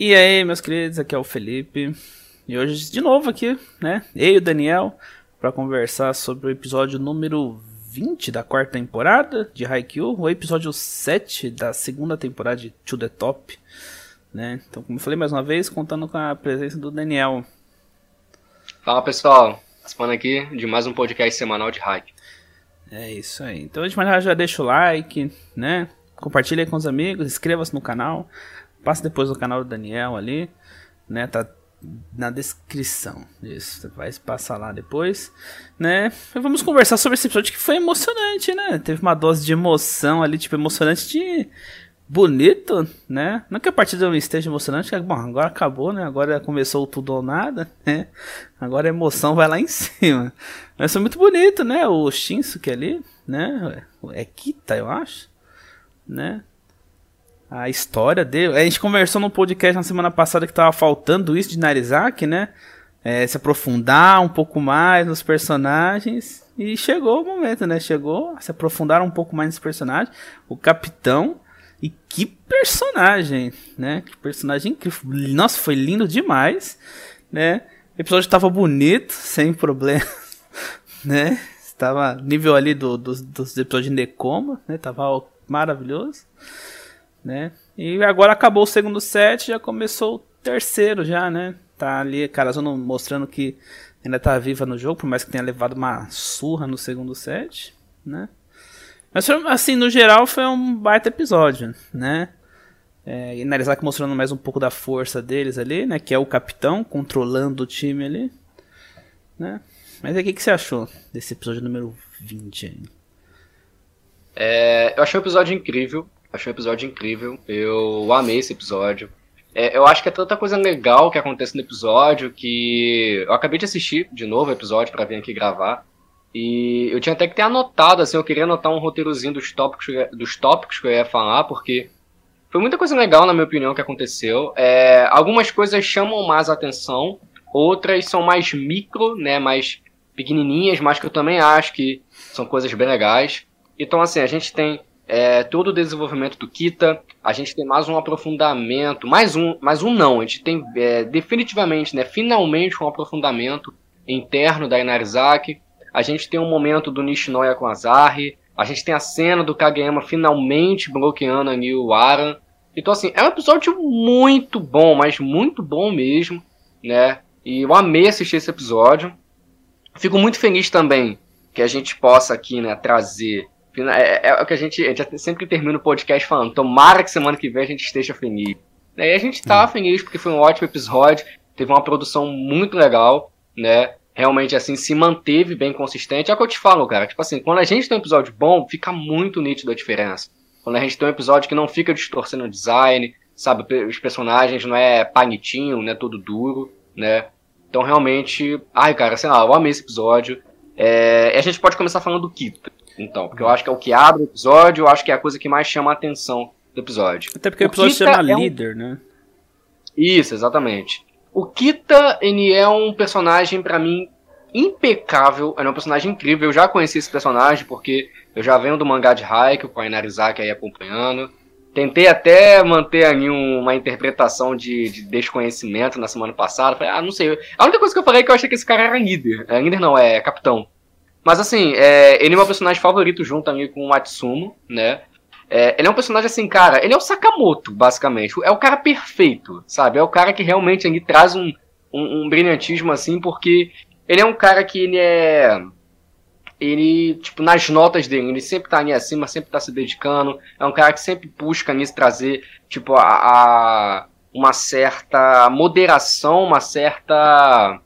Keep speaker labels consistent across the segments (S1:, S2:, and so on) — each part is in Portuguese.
S1: E aí, meus queridos, aqui é o Felipe. E hoje, de novo aqui, né? Eu e o Daniel, para conversar sobre o episódio número 20 da quarta temporada de Haikyuu, o episódio 7 da segunda temporada de To The Top, né? Então, como eu falei mais uma vez, contando com a presença do Daniel.
S2: Fala, pessoal. Participando aqui de mais um podcast semanal de Haikyuu.
S1: É isso aí. Então, de maneira, já deixa o like, né? Compartilha com os amigos, inscreva-se no canal. Passa depois no canal do Daniel ali, né? Tá na descrição. Isso, vai passar lá depois, né? E vamos conversar sobre esse episódio que foi emocionante, né? Teve uma dose de emoção ali, tipo, emocionante de bonito, né? Não que a partida não esteja emocionante, que, bom, agora acabou, né? Agora começou tudo ou nada, né? Agora a emoção vai lá em cima. Mas foi muito bonito, né? O Shinsuke ali, né? É Kita, eu acho, né? A história dele. A gente conversou no podcast na semana passada que tava faltando isso de Narizaki, né? É, se aprofundar um pouco mais nos personagens. E chegou o momento, né? Chegou se aprofundar um pouco mais nos personagens. O capitão. E que personagem, né? Que personagem incrível. Nossa, foi lindo demais, né? O episódio tava bonito, sem problema, né? Estava nível ali do, do, dos episódios de Necoma, né? Tava maravilhoso né? E agora acabou o segundo set, já começou o terceiro já, né? Tá ali Carazono mostrando que ainda tá viva no jogo, por mais que tenha levado uma surra no segundo set, né? Mas assim, no geral foi um baita episódio, né? É, e Narizaki mostrando mais um pouco da força deles ali, né? Que é o capitão controlando o time ali, né? Mas o que, que você achou desse episódio número 20 aí?
S2: É, eu achei o episódio incrível. Achei um episódio incrível. Eu amei esse episódio. É, eu acho que é tanta coisa legal que acontece no episódio que eu acabei de assistir de novo o episódio para vir aqui gravar. E eu tinha até que ter anotado, assim, eu queria anotar um roteirozinho dos tópicos, dos tópicos que eu ia falar, porque foi muita coisa legal, na minha opinião, que aconteceu. É, algumas coisas chamam mais atenção, outras são mais micro, né, mais pequenininhas, mas que eu também acho que são coisas bem legais. Então, assim, a gente tem é, todo o desenvolvimento do Kita, a gente tem mais um aprofundamento, mais um, mais um não, a gente tem é, definitivamente, né, finalmente um aprofundamento interno da Inarizaki, a gente tem um momento do Nishinoya com a Zari, a gente tem a cena do Kageyama finalmente bloqueando a New Aran, então assim, é um episódio muito bom, mas muito bom mesmo, né, e eu amei assistir esse episódio, fico muito feliz também que a gente possa aqui, né, trazer é, é, o que a gente, a gente sempre termina o podcast falando. Tomara que semana que vem a gente esteja feliz. E a gente tá feliz porque foi um ótimo episódio. Teve uma produção muito legal, né? Realmente, assim, se manteve bem consistente. É o que eu te falo, cara. Tipo assim, quando a gente tem um episódio bom, fica muito nítido a diferença. Quando a gente tem um episódio que não fica distorcendo o design, sabe? Os personagens não é panitinho, não é todo duro, né? Então, realmente. Ai, cara, sei lá, eu amei esse episódio. É... E a gente pode começar falando do Kita. Então, porque eu acho que é o que abre o episódio, eu acho que é a coisa que mais chama a atenção do episódio.
S1: Até porque o, o episódio Kita chama é um... líder, né?
S2: Isso, exatamente. O Kita, ele é um personagem, para mim, impecável. Ele é um personagem incrível. Eu já conheci esse personagem porque eu já venho do mangá de Haikyuu com a Inarizaki aí acompanhando. Tentei até manter ali uma interpretação de, de, desconhecimento na semana passada. Falei, ah, não sei. A única coisa que eu falei é que eu achei que esse cara era líder. É, líder não, é capitão. Mas assim, é, ele é meu personagem favorito junto ali com o Atsumo, né? É, ele é um personagem assim, cara, ele é o Sakamoto, basicamente. É o cara perfeito, sabe? É o cara que realmente ele traz um, um, um brilhantismo assim, porque ele é um cara que ele é ele, tipo, nas notas dele, ele sempre tá ali acima, sempre tá se dedicando. É um cara que sempre busca nisso trazer, tipo, a, a, uma certa moderação, uma certa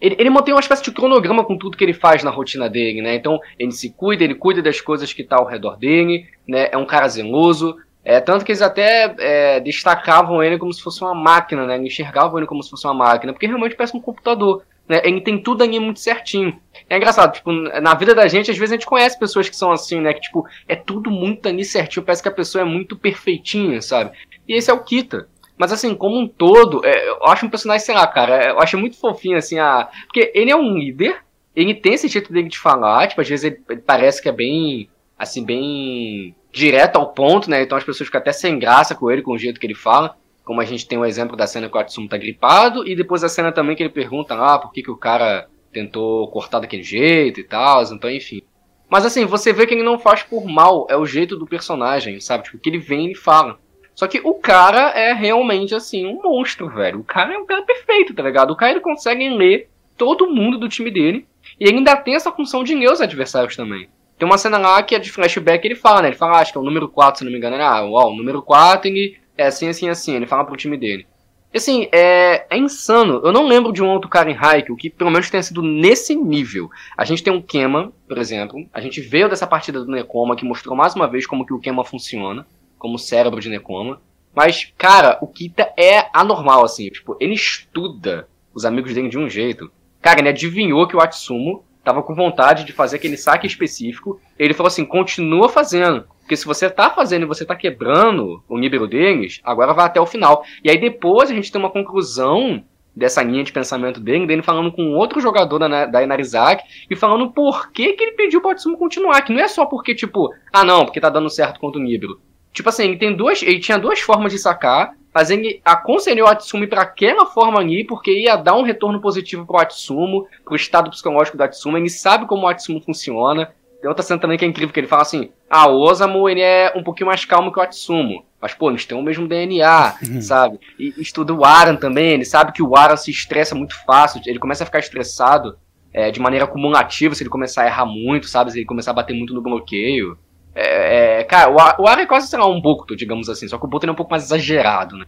S2: ele, ele mantém uma espécie de cronograma com tudo que ele faz na rotina dele, né? Então, ele se cuida, ele cuida das coisas que tá ao redor dele, né? É um cara zeloso. É, tanto que eles até é, destacavam ele como se fosse uma máquina, né? Enxergavam ele como se fosse uma máquina, porque realmente parece um computador. Né? Ele tem tudo ali muito certinho. É engraçado, tipo, na vida da gente, às vezes a gente conhece pessoas que são assim, né? Que, tipo, é tudo muito ali certinho, parece que a pessoa é muito perfeitinha, sabe? E esse é o Kita. Mas assim, como um todo, é, eu acho um personagem, sei lá, cara, eu acho muito fofinho, assim, a. Porque ele é um líder, ele tem esse jeito dele de falar, tipo, às vezes ele, ele parece que é bem, assim, bem direto ao ponto, né? Então as pessoas ficam até sem graça com ele, com o jeito que ele fala. como a gente tem o exemplo da cena que o Atsumo tá gripado, e depois a cena também que ele pergunta, ah, por que, que o cara tentou cortar daquele jeito e tal, então enfim. Mas assim, você vê que ele não faz por mal, é o jeito do personagem, sabe? Tipo, que ele vem e fala. Só que o cara é realmente, assim, um monstro, velho. O cara é um cara perfeito, tá ligado? O cara ele consegue ler todo mundo do time dele, e ainda tem essa função de ler os adversários também. Tem uma cena lá que é de flashback, ele fala, né? Ele fala, acho que é o número 4, se não me engano. Ele, ah, ó, o número 4, ele é assim, assim, assim. Ele fala pro time dele. Assim, é, é insano. Eu não lembro de um outro cara em Haikyuu que pelo menos tenha sido nesse nível. A gente tem um Kema, por exemplo. A gente veio dessa partida do Nekoma que mostrou mais uma vez como que o Kema funciona. Como cérebro de Nekoma. Mas, cara, o Kita é anormal, assim. Tipo, ele estuda os amigos dele de um jeito. Cara, ele adivinhou que o Atsumo tava com vontade de fazer aquele saque específico. Ele falou assim: continua fazendo. Porque se você tá fazendo e você tá quebrando o nível deles, agora vai até o final. E aí depois a gente tem uma conclusão dessa linha de pensamento dele, dele falando com outro jogador da, da Inarizaki e falando por que, que ele pediu pro Atsumo continuar. Que não é só porque, tipo, ah não, porque tá dando certo contra o Nibiro. Tipo assim, ele tem duas. Ele tinha duas formas de sacar, mas ele aconselhou o Atsumo para aquela forma ali, porque ia dar um retorno positivo pro Atsumo, pro estado psicológico do Atsumo. Ele sabe como o Atsumo funciona. Tem outra cena também que é incrível, que ele fala assim, ah, o Osamu, ele é um pouquinho mais calmo que o Atsumo. Mas, pô, eles têm o mesmo DNA, sabe? E estuda o Aran também, ele sabe que o Aran se estressa muito fácil, ele começa a ficar estressado é, de maneira acumulativa se ele começar a errar muito, sabe? Se ele começar a bater muito no bloqueio. É, é, cara, o, o é quase, um Bokuto, digamos assim, só que o Bokuto é um pouco mais exagerado, né?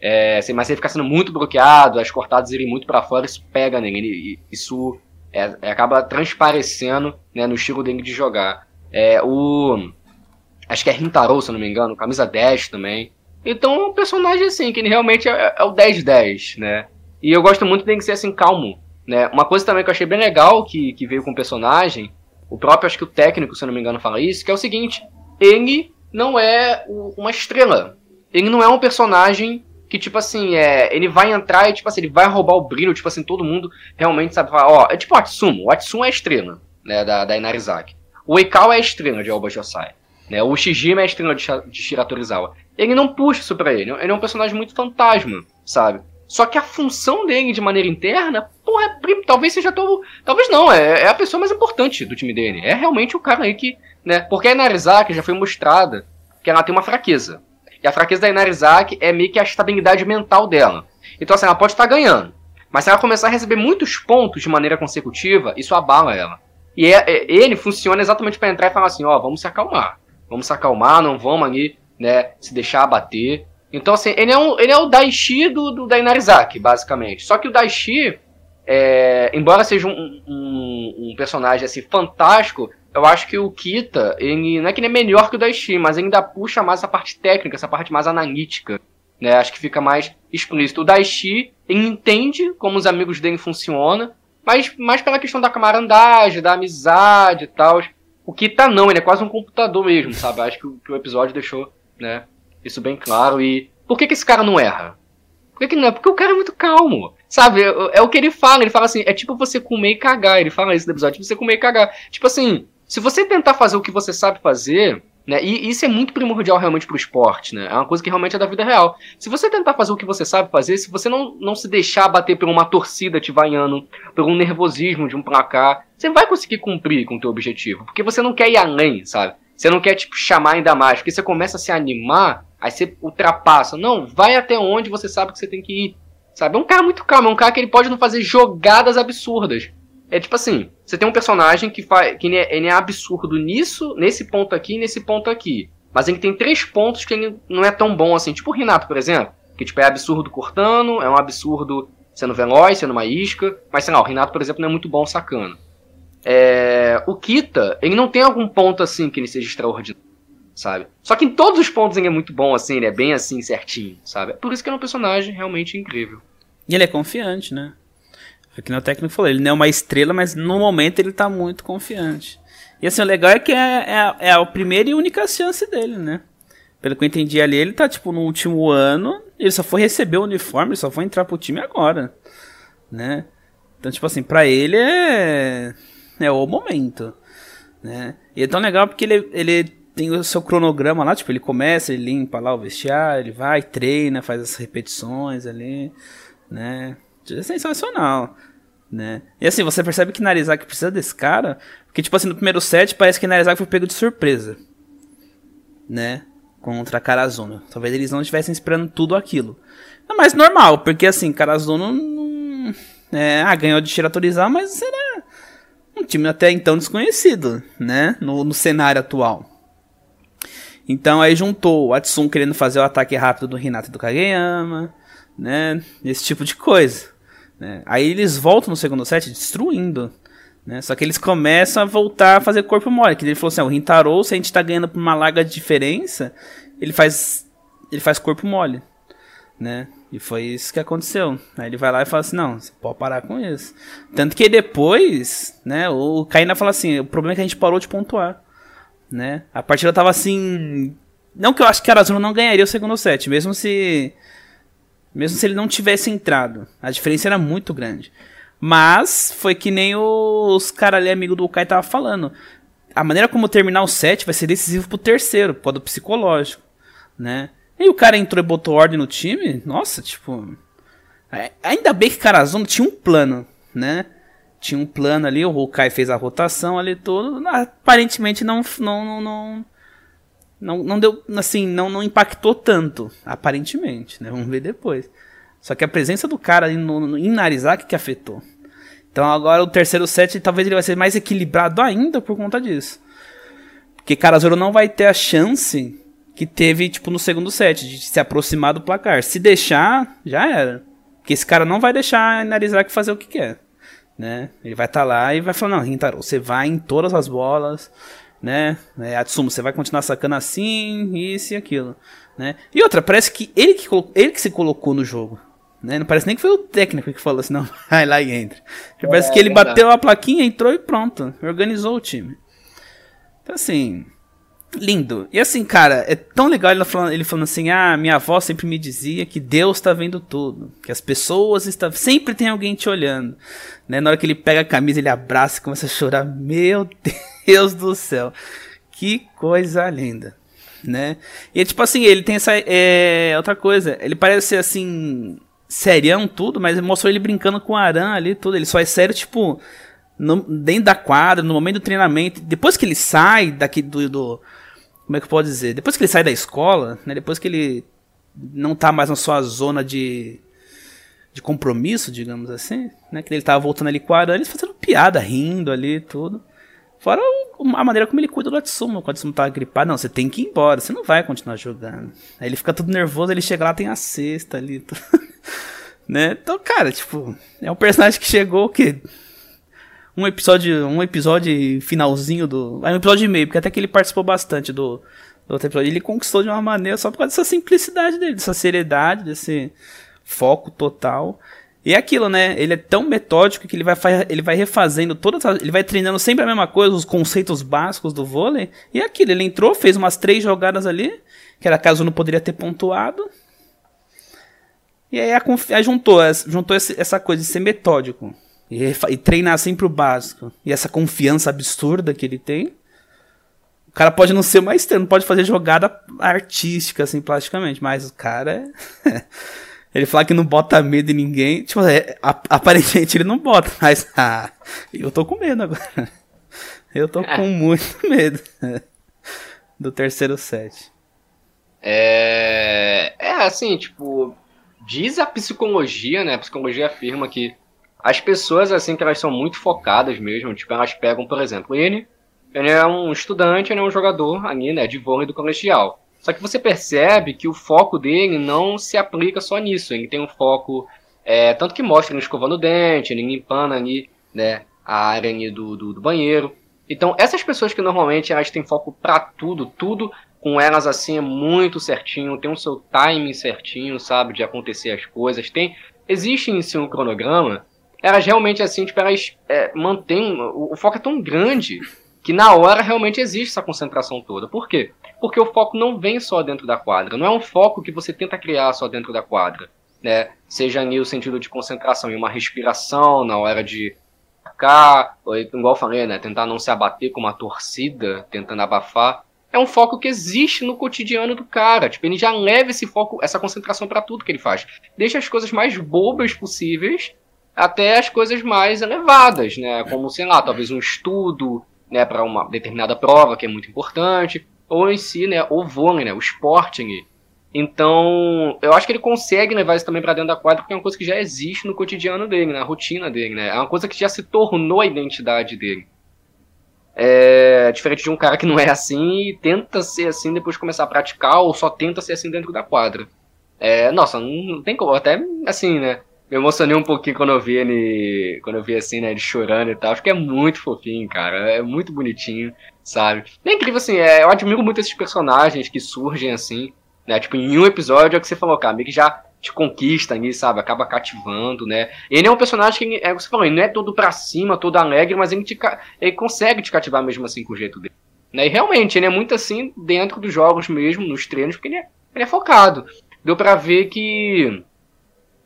S2: É, mas ele fica sendo muito bloqueado, as cortadas irem muito para fora, isso pega nele, ele, isso é, é, acaba transparecendo né, no estilo dele de jogar. É, o. Acho que é Rintaro, se não me engano, camisa 10 também. Então um personagem assim, que ele realmente é, é o 10-10, né? E eu gosto muito dele ser assim, calmo. Né? Uma coisa também que eu achei bem legal que, que veio com o personagem, o próprio, acho que o técnico, se não me engano, fala isso, que é o seguinte: ele não é uma estrela. Ele não é um personagem que, tipo assim, é, ele vai entrar e, tipo assim, ele vai roubar o brilho, tipo assim, todo mundo realmente sabe falar, ó, é tipo o Atsumo, o Atsumo é a estrela, né, da, da Inarizaki. O Eikao é a estrela de Aoba Josai, né, o Shijima é a estrela de, de Shiratorizawa. Ele não puxa isso pra ele, ele é um personagem muito fantasma, sabe? Só que a função dele de maneira interna, porra, é, talvez seja todo. Talvez não, é, é, a pessoa mais importante do time dele. É realmente o cara aí que. Né, porque a Inarizaki já foi mostrada que ela tem uma fraqueza. E a fraqueza da Inarizaki é meio que a estabilidade mental dela. Então, assim, ela pode estar ganhando. Mas se ela começar a receber muitos pontos de maneira consecutiva, isso abala ela. E é, é, ele funciona exatamente para entrar e falar assim, ó, vamos se acalmar. Vamos se acalmar, não vamos ali, né, se deixar abater. Então, assim, ele é, um, ele é o Daishi do, do da Inarizaki, basicamente. Só que o Daishi, é, embora seja um, um, um personagem, assim, fantástico, eu acho que o Kita, ele não é que ele é melhor que o Daishi, mas ainda puxa mais essa parte técnica, essa parte mais analítica. Né? Acho que fica mais explícito. O Daishi, ele entende como os amigos dele funcionam, mas mais pela questão da camaradagem, da amizade e tal. O Kita não, ele é quase um computador mesmo, sabe? Acho que o, que o episódio deixou né, isso bem claro. E por que, que esse cara não erra? Por que, que não é? Porque o cara é muito calmo. Sabe? É, é, o que ele fala. Ele fala assim: é tipo você comer e cagar. Ele fala isso no episódio: tipo você comer e cagar. Tipo assim, se você tentar fazer o que você sabe fazer, né, e isso é muito primordial realmente pro esporte, né? É uma coisa que realmente é da vida real. Se você tentar fazer o que você sabe fazer, se você não, não se deixar bater por uma torcida te vaiando, por um nervosismo de um placar, você vai conseguir cumprir com o teu objetivo. Porque você não quer ir além, sabe? Você não quer, tipo, chamar ainda mais. Porque você começa a se animar, aí você ultrapassa. Não, vai até onde você sabe que você tem que ir. Sabe? É um cara muito calmo, é um cara que ele pode não fazer jogadas absurdas. É tipo assim, você tem um personagem que, faz, que ele é, ele é absurdo nisso, nesse ponto aqui nesse ponto aqui. Mas ele tem três pontos que ele não é tão bom assim. Tipo o Renato, por exemplo. Que tipo, é absurdo cortando, é um absurdo sendo veloz, sendo uma isca. Mas sei lá, o Renato, por exemplo, não é muito bom sacando. É, o Kita, ele não tem algum ponto assim que ele seja extraordinário, sabe? Só que em todos os pontos ele é muito bom, assim, ele é bem assim, certinho, sabe? É por isso que ele é um personagem realmente incrível.
S1: E ele é confiante, né? Foi que o técnico falou, ele não é uma estrela, mas no momento ele tá muito confiante. E assim, o legal é que é, é, é a primeira e única chance dele, né? Pelo que eu entendi ali, ele tá, tipo, no último ano, ele só foi receber o uniforme, só foi entrar pro time agora, né? Então, tipo assim, pra ele é, é o momento, né? E é tão legal porque ele, ele tem o seu cronograma lá, tipo, ele começa, ele limpa lá o vestiário, ele vai, treina, faz as repetições ali, né? É sensacional, né? E assim, você percebe que Narizaki precisa desse cara, porque tipo assim, no primeiro set parece que Narizaki foi pego de surpresa, né? Contra Karazuno. Talvez eles não estivessem esperando tudo aquilo. É mais normal, porque assim, Karazuno não... É, ah, ganhou de Shiratorizawa, mas era um time até então desconhecido, né? No, no cenário atual. Então aí juntou o Atsun querendo fazer o ataque rápido do Hinata e do Kageyama, né? Esse tipo de coisa. Né? Aí eles voltam no segundo set destruindo. Né? Só que eles começam a voltar a fazer corpo mole. Que ele falou assim: ah, o Rintaro, se a gente tá ganhando por uma larga diferença, ele faz. Ele faz corpo mole. Né? E foi isso que aconteceu. Aí ele vai lá e fala assim: não, você pode parar com isso. Tanto que depois, né, o Kaina fala assim: o problema é que a gente parou de pontuar. Né? A partida tava assim. Não que eu acho que Arazuna não ganharia o segundo set, mesmo se. Mesmo se ele não tivesse entrado. A diferença era muito grande. Mas foi que nem os caras ali, amigo do Kai, tava falando. A maneira como terminar o set vai ser decisivo pro terceiro, pro do psicológico, né? E o cara entrou e botou ordem no time, nossa, tipo. É, ainda bem que Karazuma tinha um plano, né? Tinha um plano ali, o Hokai fez a rotação ali todo. Aparentemente não. Não, não, não, não, não deu. Assim, não, não impactou tanto. Aparentemente, né? Vamos ver depois. Só que a presença do cara ali no, no, em Narizaki que afetou. Então agora o terceiro set talvez ele vai ser mais equilibrado ainda por conta disso. Porque Karazuro não vai ter a chance que teve, tipo, no segundo set, de se aproximar do placar. Se deixar, já era. Porque esse cara não vai deixar Narizaki fazer o que quer. Né? Ele vai estar tá lá e vai falar, não, Rintaro, você vai em todas as bolas, né? É, Atsumo, você vai continuar sacando assim, isso e aquilo. Né? E outra, parece que ele que, ele que se colocou no jogo. Né? Não parece nem que foi o técnico que falou assim, não, vai lá e entra. É, parece que ele bateu a plaquinha, entrou e pronto. Organizou o time. Então assim, lindo. E assim, cara, é tão legal ele falando, ele falando assim: ah, minha avó sempre me dizia que Deus está vendo tudo, que as pessoas estão. Sempre tem alguém te olhando. Né? Na hora que ele pega a camisa, ele abraça e começa a chorar. Meu Deus do céu. Que coisa linda. Né? E é tipo assim, ele tem essa. É, outra coisa, ele parece ser assim. Serião, tudo, mas mostrou ele brincando com o Aran ali, tudo. Ele só é sério, tipo. No, dentro da quadra, no momento do treinamento. Depois que ele sai daqui do, do como é que eu posso dizer? Depois que ele sai da escola, né, depois que ele não tá mais na sua zona de, de compromisso, digamos assim, né, que ele tava voltando ali com a Aranha, fazendo piada, rindo ali tudo. Fora a maneira como ele cuida do Atsumo, quando o Atsumo tá gripado, não, você tem que ir embora, você não vai continuar jogando. Aí ele fica todo nervoso, ele chega lá, tem a cesta ali, né? Então, cara, tipo, é um personagem que chegou que um episódio, um episódio finalzinho do. É um episódio e meio, porque até que ele participou bastante do, do outro episódio. Ele conquistou de uma maneira só por causa dessa simplicidade dele, dessa seriedade, desse foco total. E é aquilo, né? Ele é tão metódico que ele vai, ele vai refazendo todas as, Ele vai treinando sempre a mesma coisa, os conceitos básicos do vôlei. E é aquilo, ele entrou, fez umas três jogadas ali, que era caso não poderia ter pontuado. E aí, a, juntou, juntou essa coisa de ser metódico e, e treinar sempre o básico, e essa confiança absurda que ele tem, o cara pode não ser mais não pode fazer jogada artística, assim, plasticamente, mas o cara é... Ele fala que não bota medo em ninguém. Tipo, é, aparentemente ele não bota, mas ah, eu tô com medo agora. Eu tô é. com muito medo do terceiro set.
S2: É, é assim, tipo, diz a psicologia, né? A psicologia afirma que as pessoas, assim, que elas são muito focadas mesmo, tipo, elas pegam, por exemplo, ele, ele é um estudante, ele é um jogador ali, né, de vôlei do colegial. Só que você percebe que o foco dele não se aplica só nisso, ele tem um foco, é, tanto que mostra ele escovando o dente, ele limpando ali, né, a área ali do, do, do banheiro. Então, essas pessoas que normalmente elas têm foco para tudo, tudo com elas assim é muito certinho, tem o seu timing certinho, sabe, de acontecer as coisas. Tem existe em si um cronograma elas realmente, assim, tipo, elas é, mantêm. O, o, foco é tão grande que na hora realmente existe essa concentração toda. Por quê? Porque o foco não vem só dentro da quadra. Não é um foco que você tenta criar só dentro da quadra. Né? Seja o sentido de concentração em uma respiração na hora de cá, ou, igual eu falei, né? Tentar não se abater com uma torcida, tentando abafar. é um foco que existe no cotidiano do cara. Tipo, ele já leva esse foco, essa concentração para tudo que ele faz. Deixa as coisas mais bobas possíveis até as coisas mais elevadas, né? Como, sei lá, talvez um estudo, né, para uma determinada prova que é muito importante, ou em si, né, o vôlei, né, o esporte. Né? Então, eu acho que ele consegue levar isso também para dentro da quadra, porque é uma coisa que já existe no cotidiano dele, na rotina dele, né? É uma coisa que já se tornou a identidade dele. É diferente de um cara que não é assim e tenta ser assim depois de começar a praticar, ou só tenta ser assim dentro da quadra. É, nossa, não tem como, até assim, né? Me emocionei um pouquinho quando eu vi ele. Quando eu vi assim, né, ele chorando e tal. Acho que é muito fofinho, cara. É muito bonitinho, sabe? É incrível, assim, é, eu admiro muito esses personagens que surgem assim, né? Tipo, em um episódio é o que você falou, cara, meio que já te conquista ali, sabe? Acaba cativando, né? Ele é um personagem que, é você falou, ele não é todo pra cima, todo alegre, mas ele, te, ele consegue te cativar mesmo assim com o jeito dele. Né? E realmente, ele é muito assim dentro dos jogos mesmo, nos treinos, porque ele é, ele é focado. Deu pra ver que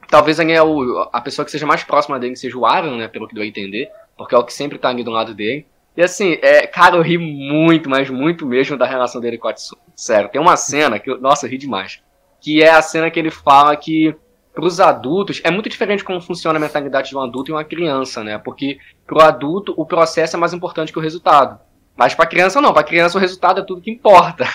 S2: Talvez é o, a pessoa que seja mais próxima dele seja o Aaron, né? Pelo que deu a entender. Porque é o que sempre tá ali do lado dele. E assim, é, cara, eu ri muito, mas muito mesmo da relação dele com a Tsumi. Sério, tem uma cena que, eu, nossa, eu ri demais. Que é a cena que ele fala que pros adultos é muito diferente como funciona a mentalidade de um adulto e uma criança, né? Porque pro adulto o processo é mais importante que o resultado. Mas pra criança não, pra criança o resultado é tudo que importa.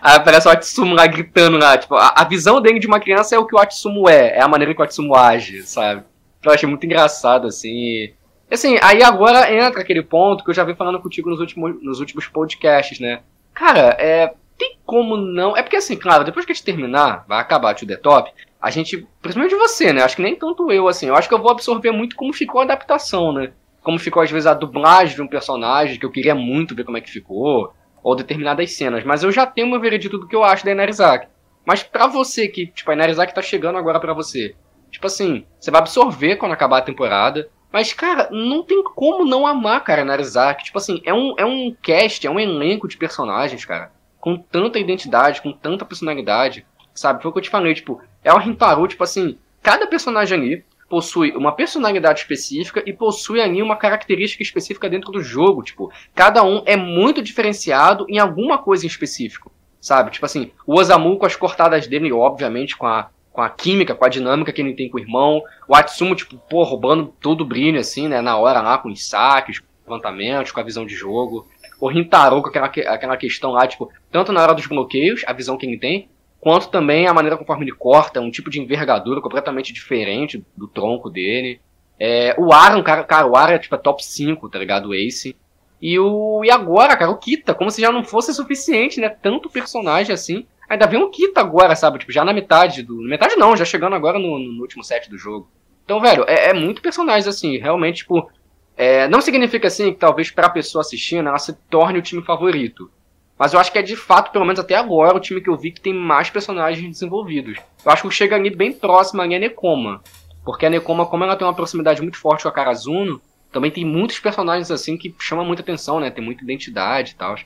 S2: Aí aparece o Atsumo lá gritando lá. Tipo, a, a, visão dele de uma criança é o que o Atsumo é. É a maneira que o Atsumo age, sabe? Eu achei muito engraçado, assim. E, assim, aí agora entra aquele ponto que eu já vi falando contigo nos últimos, nos últimos podcasts, né? Cara, é. Tem como não. É porque assim, claro, depois que a gente terminar, vai acabar o The Top, a gente. Principalmente você, né? Acho que nem tanto eu, assim. Eu acho que eu vou absorver muito como ficou a adaptação, né? Como ficou, às vezes, a dublagem de um personagem, que eu queria muito ver como é que ficou ou determinadas cenas, mas eu já tenho meu veredito do que eu acho da Inarizaki. Mas pra você que, tipo, a Inarizaki tá chegando agora para você, tipo assim, você vai absorver quando acabar a temporada, mas, cara, não tem como não amar, cara, Inarizaki. Tipo assim, é um, é um cast, é um elenco de personagens, cara, com tanta identidade, com tanta personalidade, sabe? Foi o que eu te falei, tipo, é o Rintaro, tipo assim, cada personagem ali possui uma personalidade específica e possui ali uma característica específica dentro do jogo. Tipo, cada um é muito diferenciado em alguma coisa em específico, sabe? Tipo assim, o Osamu com as cortadas dele, obviamente, com a, com a química, com a dinâmica que ele tem com o irmão. O Atsumo, tipo, pô, roubando todo o brilho, assim, né? Na hora lá, com os saques, levantamentos, com a visão de jogo. O Rintaro com aquela, aquela questão lá, tipo, tanto na hora dos bloqueios, a visão que ele tem, quanto também a maneira conforme ele corta, um tipo de envergadura completamente diferente do tronco dele. É, o Aaron, cara, cara, o Aaron é tipo é top 5, tá ligado? O Ace. E o. E agora, cara, o Kita, como se já não fosse suficiente, né? Tanto personagem assim. Ainda vem o Kita agora, sabe? Tipo, já na metade do. Metade não, já chegando agora no, no último set do jogo. Então, velho, é, é muito personagem, assim, realmente, tipo. É, não significa assim que talvez pra pessoa assistindo ela se torne o time favorito. Mas eu acho que é de fato, pelo menos até agora, o time que eu vi que tem mais personagens desenvolvidos. Eu acho que chega ali bem próximo ali a Nekoma. Porque a Nekoma, como ela tem uma proximidade muito forte com a Karazuno, também tem muitos personagens assim que chamam muita atenção, né? Tem muita identidade e tal.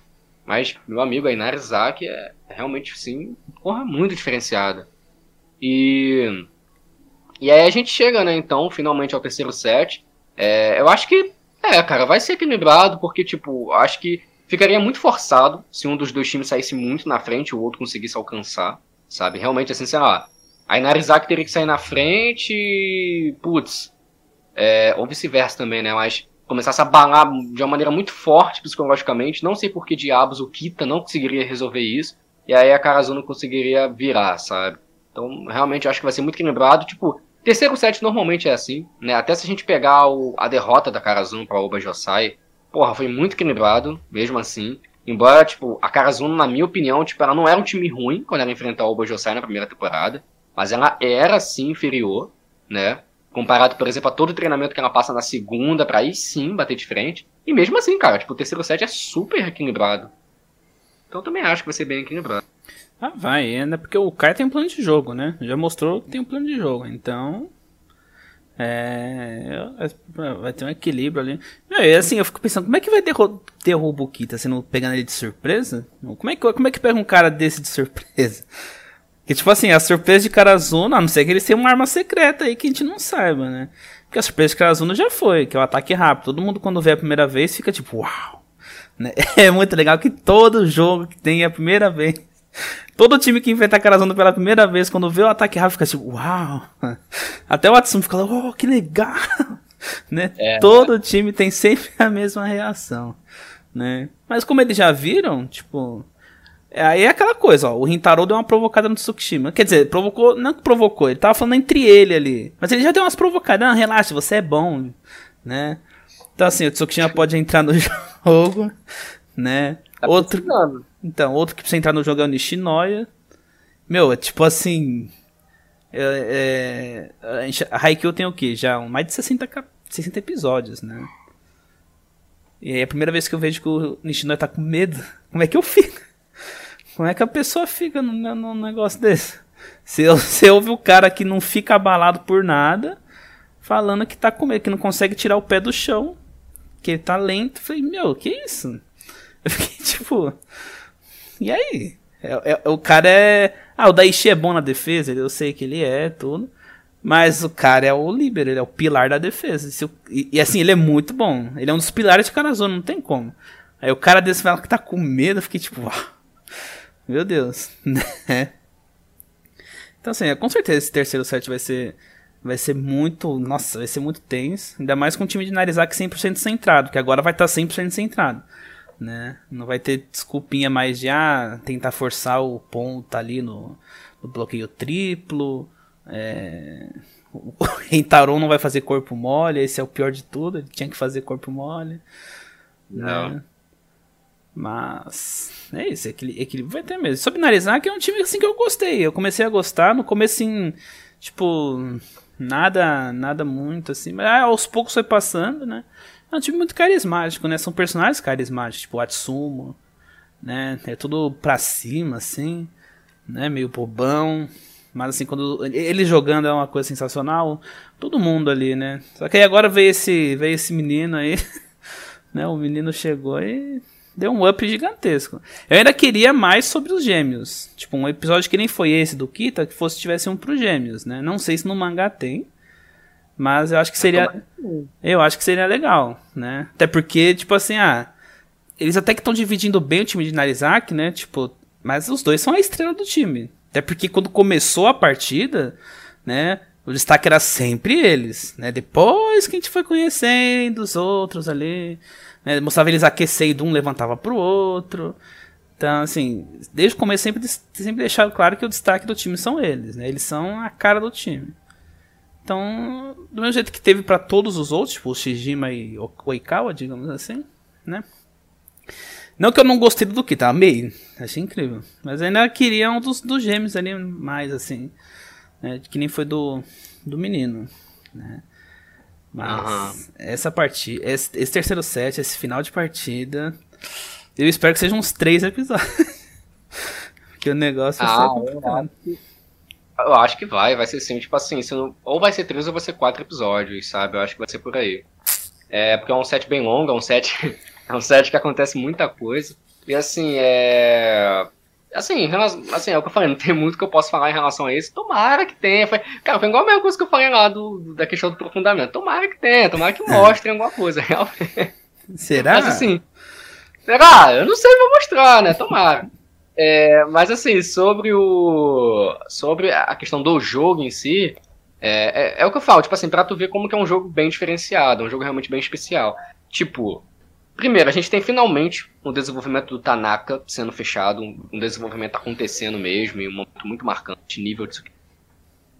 S2: Mas meu amigo a Inarizaki é realmente, sim, porra, muito diferenciada. E. E aí a gente chega, né, então, finalmente ao terceiro set. É, eu acho que, é, cara, vai ser equilibrado, porque, tipo, acho que Ficaria muito forçado se um dos dois times saísse muito na frente e o outro conseguisse alcançar, sabe? Realmente, assim, sei lá. A Inarizaki teria que sair na frente putz, é, ou vice-versa também, né? Mas começasse a balar de uma maneira muito forte psicologicamente. Não sei por que diabos o Kita não conseguiria resolver isso. E aí a Karazuno conseguiria virar, sabe? Então, realmente, acho que vai ser muito equilibrado. Tipo, terceiro set normalmente é assim, né? Até se a gente pegar o, a derrota da Karazuno para Oba Josai, porra, foi muito equilibrado, mesmo assim. Embora, tipo, a Karazuno, na minha opinião, tipo, ela não era um time ruim quando ela enfrentou o Bojosai na primeira temporada. Mas ela era, sim, inferior, né? Comparado, por exemplo, a todo o treinamento que ela passa na segunda, pra aí sim bater de frente. E mesmo assim, cara, tipo, o terceiro set é super equilibrado. Então eu também acho que vai ser bem equilibrado.
S1: Ah, vai, ainda porque o Kai tem um plano de jogo, né? Já mostrou que tem um plano de jogo, então é, vai ter um equilíbrio ali. E assim, eu fico pensando, como é que vai derrubar o Kita sendo pegando ele de surpresa? Como é, que, como é que pega um cara desse de surpresa? Que tipo assim, a surpresa de Karazuna, a não ser que eles tenham uma arma secreta aí que a gente não saiba, né? Porque a surpresa de Karazuna já foi, que é o ataque rápido. Todo mundo quando vê a primeira vez fica tipo, uau! Né? É muito legal que todo jogo que tem a primeira vez. Todo time que enfrenta a Karazunda pela primeira vez, quando vê o ataque rápido, fica tipo, uau! Até o Atsumi fica lá, oh, que legal! né? É. Todo time tem sempre a mesma reação. Né? Mas como eles já viram, tipo, é, aí é aquela coisa, ó. O Rintaro deu uma provocada no Tsukishima. Quer dizer, provocou. Não que provocou, ele tava falando entre ele ali. Mas ele já deu umas provocadas. Não, relaxa, você é bom. Né? Então assim, o Tsukishima pode entrar no jogo. Né? Tá outro. Então, outro que precisa entrar no jogo é o Nishinoya. Meu, é tipo assim. É, é, a Haikyuu tem o que? Já mais de 60, 60 episódios, né? E é a primeira vez que eu vejo que o Nishinoya tá com medo. Como é que eu fico? Como é que a pessoa fica num, num negócio desse? Você, você ouve o cara que não fica abalado por nada, falando que tá com medo, que não consegue tirar o pé do chão, que ele tá lento. Eu falei, meu, que isso? Eu fiquei tipo. E aí? É, é, o cara é. Ah, o Daichi é bom na defesa, eu sei que ele é, tudo. Mas o cara é o líbero, ele é o pilar da defesa. E, e, assim, ele é muito bom. Ele é um dos pilares de Karazona, não tem como. Aí o cara desse fala que tá com medo, eu fiquei tipo, uau. Meu Deus. Né? então, assim, com certeza esse terceiro set vai ser. Vai ser muito. Nossa, vai ser muito tenso. Ainda mais com o time de Narizaki 100% centrado, que agora vai estar tá 100% centrado. Né? Não vai ter desculpinha mais de ah, tentar forçar o ponto ali no, no bloqueio triplo. É... O Rentaron não vai fazer corpo mole, esse é o pior de tudo, ele tinha que fazer corpo mole. Não. Né? Mas é isso, equilíbrio, equilíbrio vai ter mesmo. Sobre Narizaki é um time assim que eu gostei. Eu comecei a gostar no começo assim, tipo, nada, nada muito assim, mas aos poucos foi passando, né? É um time muito carismático, né? São personagens carismáticos, tipo o Atsumo, né? É tudo pra cima assim, né? Meio bobão. Mas assim, quando ele jogando é uma coisa sensacional, todo mundo ali, né? Só que aí agora veio esse, veio esse menino aí, né? O menino chegou e deu um up gigantesco. Eu ainda queria mais sobre os gêmeos. Tipo, um episódio que nem foi esse do Kita, que fosse tivesse um pros gêmeos, né? Não sei se no mangá tem. Mas eu acho que seria. Eu acho que seria legal, né? Até porque, tipo assim, ah. Eles até que estão dividindo bem o time de Narizaki, né? Tipo, mas os dois são a estrela do time. Até porque quando começou a partida, né? O destaque era sempre eles, né? Depois que a gente foi conhecendo os outros ali. Né? Mostrava eles aquecendo, um levantava pro outro. Então, assim, desde o começo sempre, sempre deixaram claro que o destaque do time são eles, né? Eles são a cara do time. Então, do mesmo jeito que teve para todos os outros, tipo o Shijima e Oikawa, digamos assim, né? Não que eu não gostei do Kita, amei, achei incrível. Mas ainda queria um dos, dos gêmeos ali mais, assim, né? Que nem foi do, do menino, né? Mas uhum. essa partida, esse, esse, terceiro set, esse final de partida, eu espero que sejam uns três episódios. Porque o negócio vai ah, ser complicado.
S2: Eu acho que vai, vai ser assim, tipo assim, não, ou vai ser três ou vai ser quatro episódios, sabe? Eu acho que vai ser por aí. É, porque é um set bem longo, é um set, é um set que acontece muita coisa. E assim, é. Assim, assim, é o que eu falei, não tem muito que eu possa falar em relação a isso. Tomara que tenha. Foi, cara, foi igual a mesma coisa que eu falei lá do, da questão do aprofundamento. Tomara que tenha, tomara que mostrem alguma coisa, realmente.
S1: Será?
S2: Mas assim, será? Eu não sei, vou mostrar, né? Tomara. É, mas assim, sobre o. Sobre a questão do jogo em si, é, é, é, o que eu falo, tipo assim, pra tu ver como que é um jogo bem diferenciado, um jogo realmente bem especial. Tipo, Primeiro, a gente tem finalmente um desenvolvimento do Tanaka sendo fechado, um desenvolvimento acontecendo mesmo, e um momento muito marcante, nível disso aqui.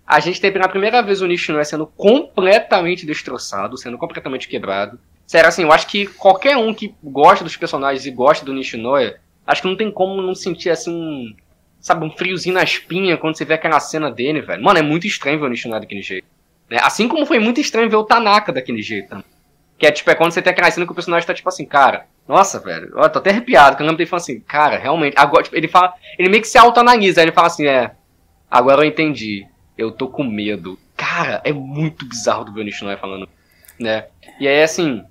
S2: A gente tem pela primeira vez o Nishinoya sendo completamente destroçado, sendo completamente quebrado. Sério, assim, eu acho que qualquer um que gosta dos personagens e gosta do Nishinoya, acho que não tem como não sentir, assim, um, sabe, um friozinho na espinha quando você vê aquela cena dele, velho. Mano, é muito estranho ver o Nishinoya daquele jeito. Né? Assim como foi muito estranho ver o Tanaka daquele jeito também. Que é tipo, é quando você tem aquela cena que o personagem tá tipo assim, cara, nossa, velho, ó, tô até arrepiado, que eu lembro dele falando assim, cara, realmente, agora, tipo, ele fala, ele meio que se autoanalisa, aí ele fala assim, é, agora eu entendi, eu tô com medo. Cara, é muito bizarro do Bionish Noé falando, né? E aí, assim,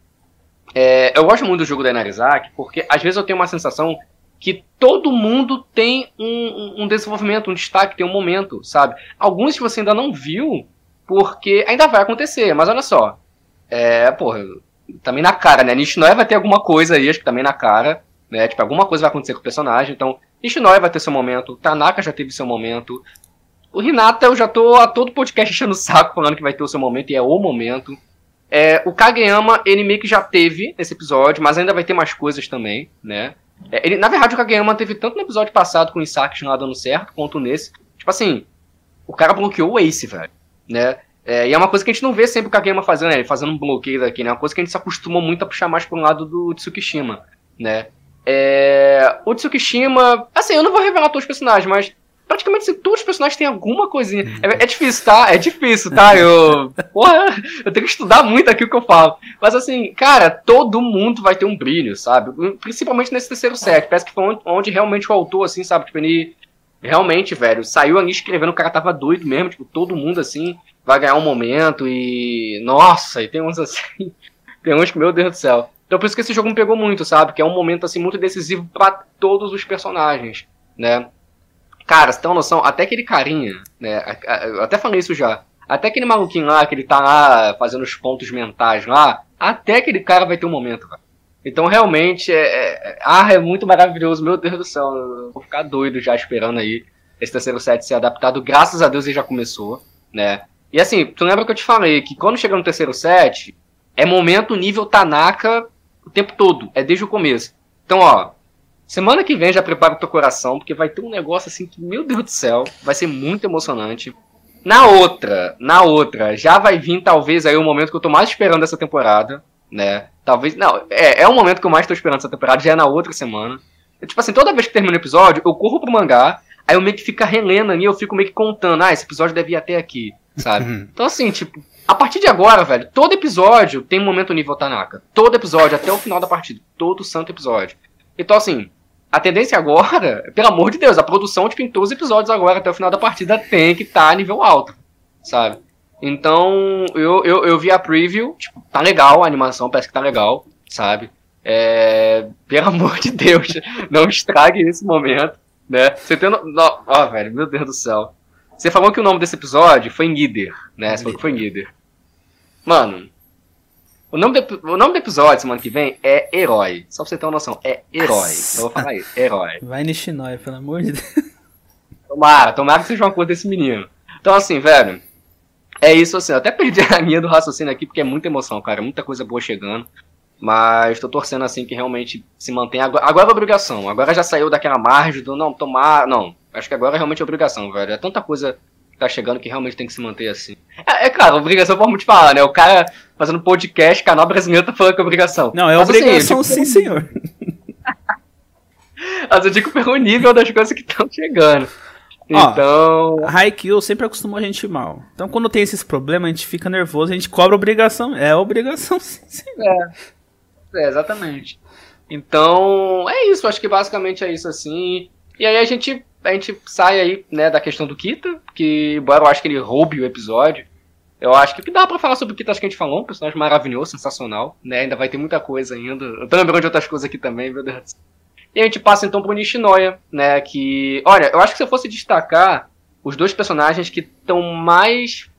S2: é, eu gosto muito do jogo da Inarizaki, porque às vezes eu tenho uma sensação que todo mundo tem um, um, desenvolvimento, um destaque, tem um momento, sabe? Alguns que você ainda não viu, porque ainda vai acontecer, mas olha só, é, porra, também na cara, né? Nishinoya vai ter alguma coisa aí, acho que também na cara, né? Tipo, alguma coisa vai acontecer com o personagem. Então, Nishinoya vai ter seu momento, Tanaka já teve seu momento. O Hinata, eu já tô a todo podcast enchendo o saco falando que vai ter o seu momento, e é o momento. É, o Kageyama, ele meio que já teve esse episódio, mas ainda vai ter mais coisas também, né? É, ele, na verdade, o Kageyama teve tanto no episódio passado com o Isaki lá dando certo, quanto nesse. Tipo assim, o cara bloqueou o Ace, velho, né? É, e é uma coisa que a gente não vê sempre o Kageyama fazendo, né? Ele fazendo um bloqueio daqui, né? É uma coisa que a gente se acostumou muito a puxar mais pro lado do Tsukishima, né? É, o Tsukishima, assim, eu não vou revelar todos os personagens, mas praticamente assim, todos os personagens têm alguma coisinha. É, é, difícil, tá? É difícil, tá? Eu. Porra, eu tenho que estudar muito aqui o que eu falo. Mas assim, cara, todo mundo vai ter um brilho, sabe? Principalmente nesse terceiro set. Parece que foi onde, onde realmente o autor, assim, sabe? Tipo, ele. Realmente, velho, saiu ali escrevendo, o cara tava doido mesmo, tipo, todo mundo assim, vai ganhar um momento e. Nossa, e tem uns assim. tem uns que, meu Deus do céu. Então por isso que esse jogo me pegou muito, sabe? Que é um momento assim muito decisivo para todos os personagens, né? Cara, você tem uma noção, até aquele carinha, né? Eu até falei isso já. Até aquele maluquinho lá, que ele tá lá fazendo os pontos mentais lá, até aquele cara vai ter um momento, cara. Então realmente é, é, ah, é muito maravilhoso, meu Deus do céu. Eu vou ficar doido já esperando aí esse terceiro set ser adaptado. Graças a Deus ele já começou, né? E assim, tu lembra que eu te falei que quando chega no terceiro set, é momento nível Tanaka o tempo todo, é desde o começo. Então, ó, semana que vem já prepara o teu coração, porque vai ter um negócio assim que, meu Deus do céu, vai ser muito emocionante. Na outra, na outra, já vai vir talvez aí o momento que eu tô mais esperando dessa temporada, né? Talvez, não, é, é o momento que eu mais tô esperando essa temporada, já é na outra semana. Eu, tipo assim, toda vez que termina o episódio, eu corro pro mangá, aí eu meio que fico relendo ali, eu fico meio que contando, ah, esse episódio deve ir até aqui, sabe? então assim, tipo, a partir de agora, velho, todo episódio tem um momento nível Tanaka. Todo episódio, até o final da partida. Todo santo episódio. Então, assim, a tendência agora, pelo amor de Deus, a produção tipo, em os episódios agora, até o final da partida, tem que estar tá nível alto, sabe? Então, eu, eu, eu vi a preview, tipo, tá legal a animação, parece que tá legal, sabe? É, pelo amor de Deus, não estrague esse momento, né? Você tem. Ó, oh, velho, meu Deus do céu. Você falou que o nome desse episódio foi Nieder, né? Você falou que foi Nieder. Mano, o nome, do, o nome do episódio semana que vem é Herói. Só pra você ter uma noção, é Herói. Eu vou falar isso, Herói.
S1: Vai Nishinoi, pelo amor de Deus.
S2: Tomara, tomara que seja uma coisa desse menino. Então, assim, velho, é isso assim. Eu até perdi a minha do raciocínio aqui, porque é muita emoção, cara. Muita coisa boa chegando. Mas tô torcendo assim que realmente se mantenha. Agora, agora é obrigação. Agora já saiu daquela margem do não tomar. Não. Acho que agora é realmente obrigação, velho. É tanta coisa tá chegando que realmente tem que se manter assim. É, é claro, obrigação por te falar, né? O cara fazendo podcast, canal brasileiro tá falando que é obrigação.
S1: Não, é Mas, assim, obrigação assim, sim, senhor.
S2: Mas eu digo pelo nível das coisas que estão chegando. Então.
S1: A Haikyuu sempre acostumou a gente mal. Então, quando tem esses problemas, a gente fica nervoso, a gente cobra obrigação. É obrigação, sim, senhor.
S2: É, é exatamente. Então, é isso. Acho que basicamente é isso assim. E aí a gente a gente sai aí, né, da questão do Kita, que embora eu acho que ele roube o episódio, eu acho que dá pra falar sobre o Kita, acho que a gente falou, um personagem maravilhoso, sensacional, né, ainda vai ter muita coisa ainda. Eu tô lembrando de outras coisas aqui também, meu Deus. E a gente passa então pro Nishinoya, né, que, olha, eu acho que se eu fosse destacar os dois personagens que estão mais,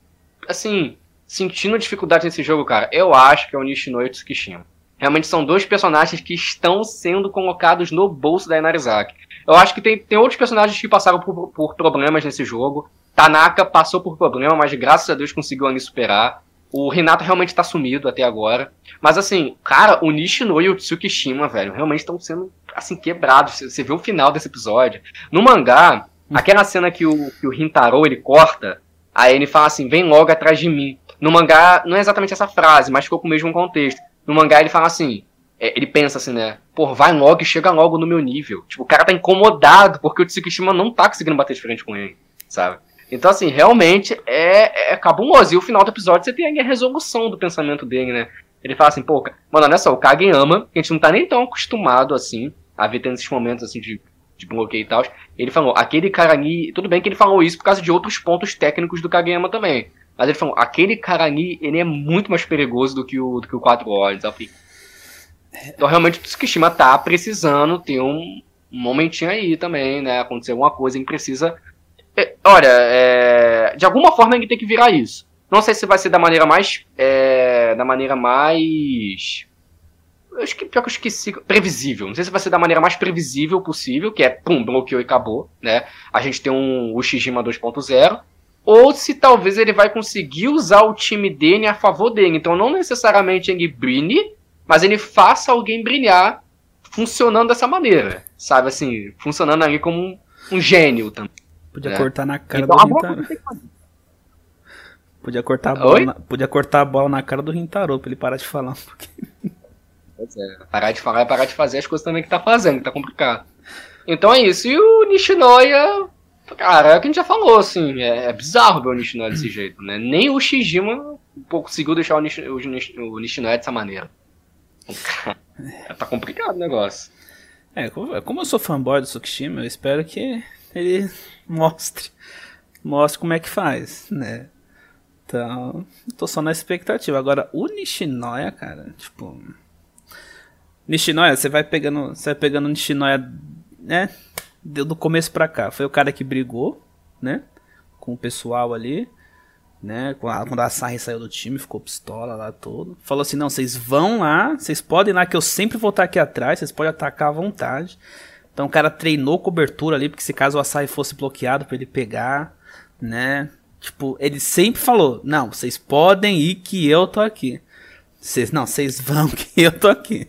S2: assim, sentindo dificuldade nesse jogo, cara, eu acho que é o Nishinoya e o Tsukishima. Realmente são dois personagens que estão sendo colocados no bolso da Inarizaki. Eu acho que tem, tem outros personagens que passaram por, por problemas nesse jogo. Tanaka passou por problema, mas graças a Deus conseguiu ali superar. O Renato realmente tá sumido até agora. Mas assim, cara, o Nishino e o Tsukishima, velho, realmente estão sendo, assim, quebrados. Você vê o final desse episódio. No mangá, hum. aquela cena que o, que o ele corta, aí ele fala assim, vem logo atrás de mim. No mangá, não é exatamente essa frase, mas ficou com o mesmo contexto. No mangá ele fala assim, é, ele pensa assim, né? Pô, vai logo e chega logo no meu nível. Tipo, o cara tá incomodado porque o Tsukishima não tá conseguindo bater de frente com ele, sabe? Então, assim, realmente é, é cabuloso. E o final do episódio você tem a resolução do pensamento dele, né? Ele fala assim, pô, mano, olha só, o Kageyama, que a gente não tá nem tão acostumado assim a ver tendo esses momentos assim de, de bloqueio e tal. Ele falou, aquele cara ali. Tudo bem que ele falou isso por causa de outros pontos técnicos do Kageyama também. Mas ele falou, aquele cara ali, ele é muito mais perigoso do que o, do que o Quatro Olhos. Eu falei, então realmente o Tsukishima tá precisando ter um, momentinho aí também, né? Acontecer alguma coisa, ele precisa. É, olha, é, de alguma forma ele tem que virar isso. Não sei se vai ser da maneira mais é, da maneira mais. Eu acho que pior que eu esqueci. Previsível. Não sei se vai ser da maneira mais previsível possível, que é pum, bloqueou e acabou, né? A gente tem um Ushijima 2.0. Ou se talvez ele vai conseguir usar o time dele a favor dele. Então não necessariamente ele brilhe, mas ele faça alguém brilhar funcionando dessa maneira. Sabe assim, funcionando ali como um, um gênio também.
S1: Podia né? cortar na cara então, do Rintaro. Podia cortar, a bola na, podia cortar a bola na cara do Rintaro pra ele parar de falar um pouquinho.
S2: Pois é, parar de falar é parar de fazer as coisas também que tá fazendo, que tá complicado. Então é isso. E o Nishinoya, cara, é o que a gente já falou, assim, é, é bizarro ver o Nishinoya desse jeito, né? Nem o Shijima conseguiu deixar o, Nish, o, o Nishinoya dessa maneira. tá complicado o negócio.
S1: É, como eu sou fanboy do Tsukishima, eu espero que ele mostre. Mostre como é que faz, né? Então, tô só na expectativa. Agora, o Nishinoya, cara, tipo. Nishinoya, você vai pegando. Você vai pegando o Nishinoya, né? Do começo pra cá. Foi o cara que brigou, né? Com o pessoal ali. Né? Quando a Sarri saiu do time, ficou pistola lá todo. Falou assim: não, vocês vão lá, vocês podem ir lá que eu sempre vou estar aqui atrás, vocês podem atacar à vontade. Então o cara treinou cobertura ali, porque se caso o Açaí fosse bloqueado para ele pegar, né? Tipo, ele sempre falou: Não, vocês podem ir que eu tô aqui. Vocês, não, vocês vão que eu tô aqui.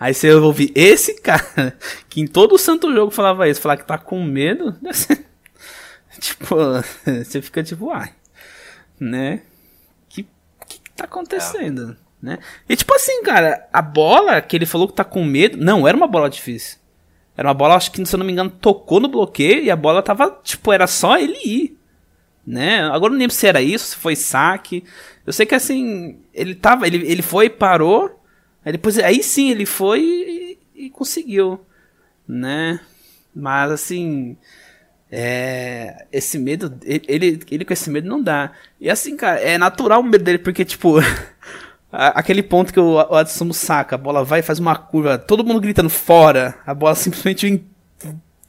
S1: Aí você ouve esse cara, que em todo o santo jogo falava isso, falar que tá com medo. tipo, você fica tipo, ai, né? Que que tá acontecendo, é. né? E tipo assim, cara, a bola que ele falou que tá com medo, não, era uma bola difícil. Era uma bola, acho que se eu não me engano, tocou no bloqueio e a bola tava, tipo, era só ele ir né? Agora não lembro se era isso, se foi saque. Eu sei que assim, ele tava, ele, ele foi, parou, aí depois aí sim ele foi e, e conseguiu, né? Mas assim, é, esse medo, ele, ele com esse medo não dá. E assim, cara, é natural o medo dele, porque, tipo, aquele ponto que o, o Adsumo saca, a bola vai e faz uma curva, todo mundo gritando fora, a bola simplesmente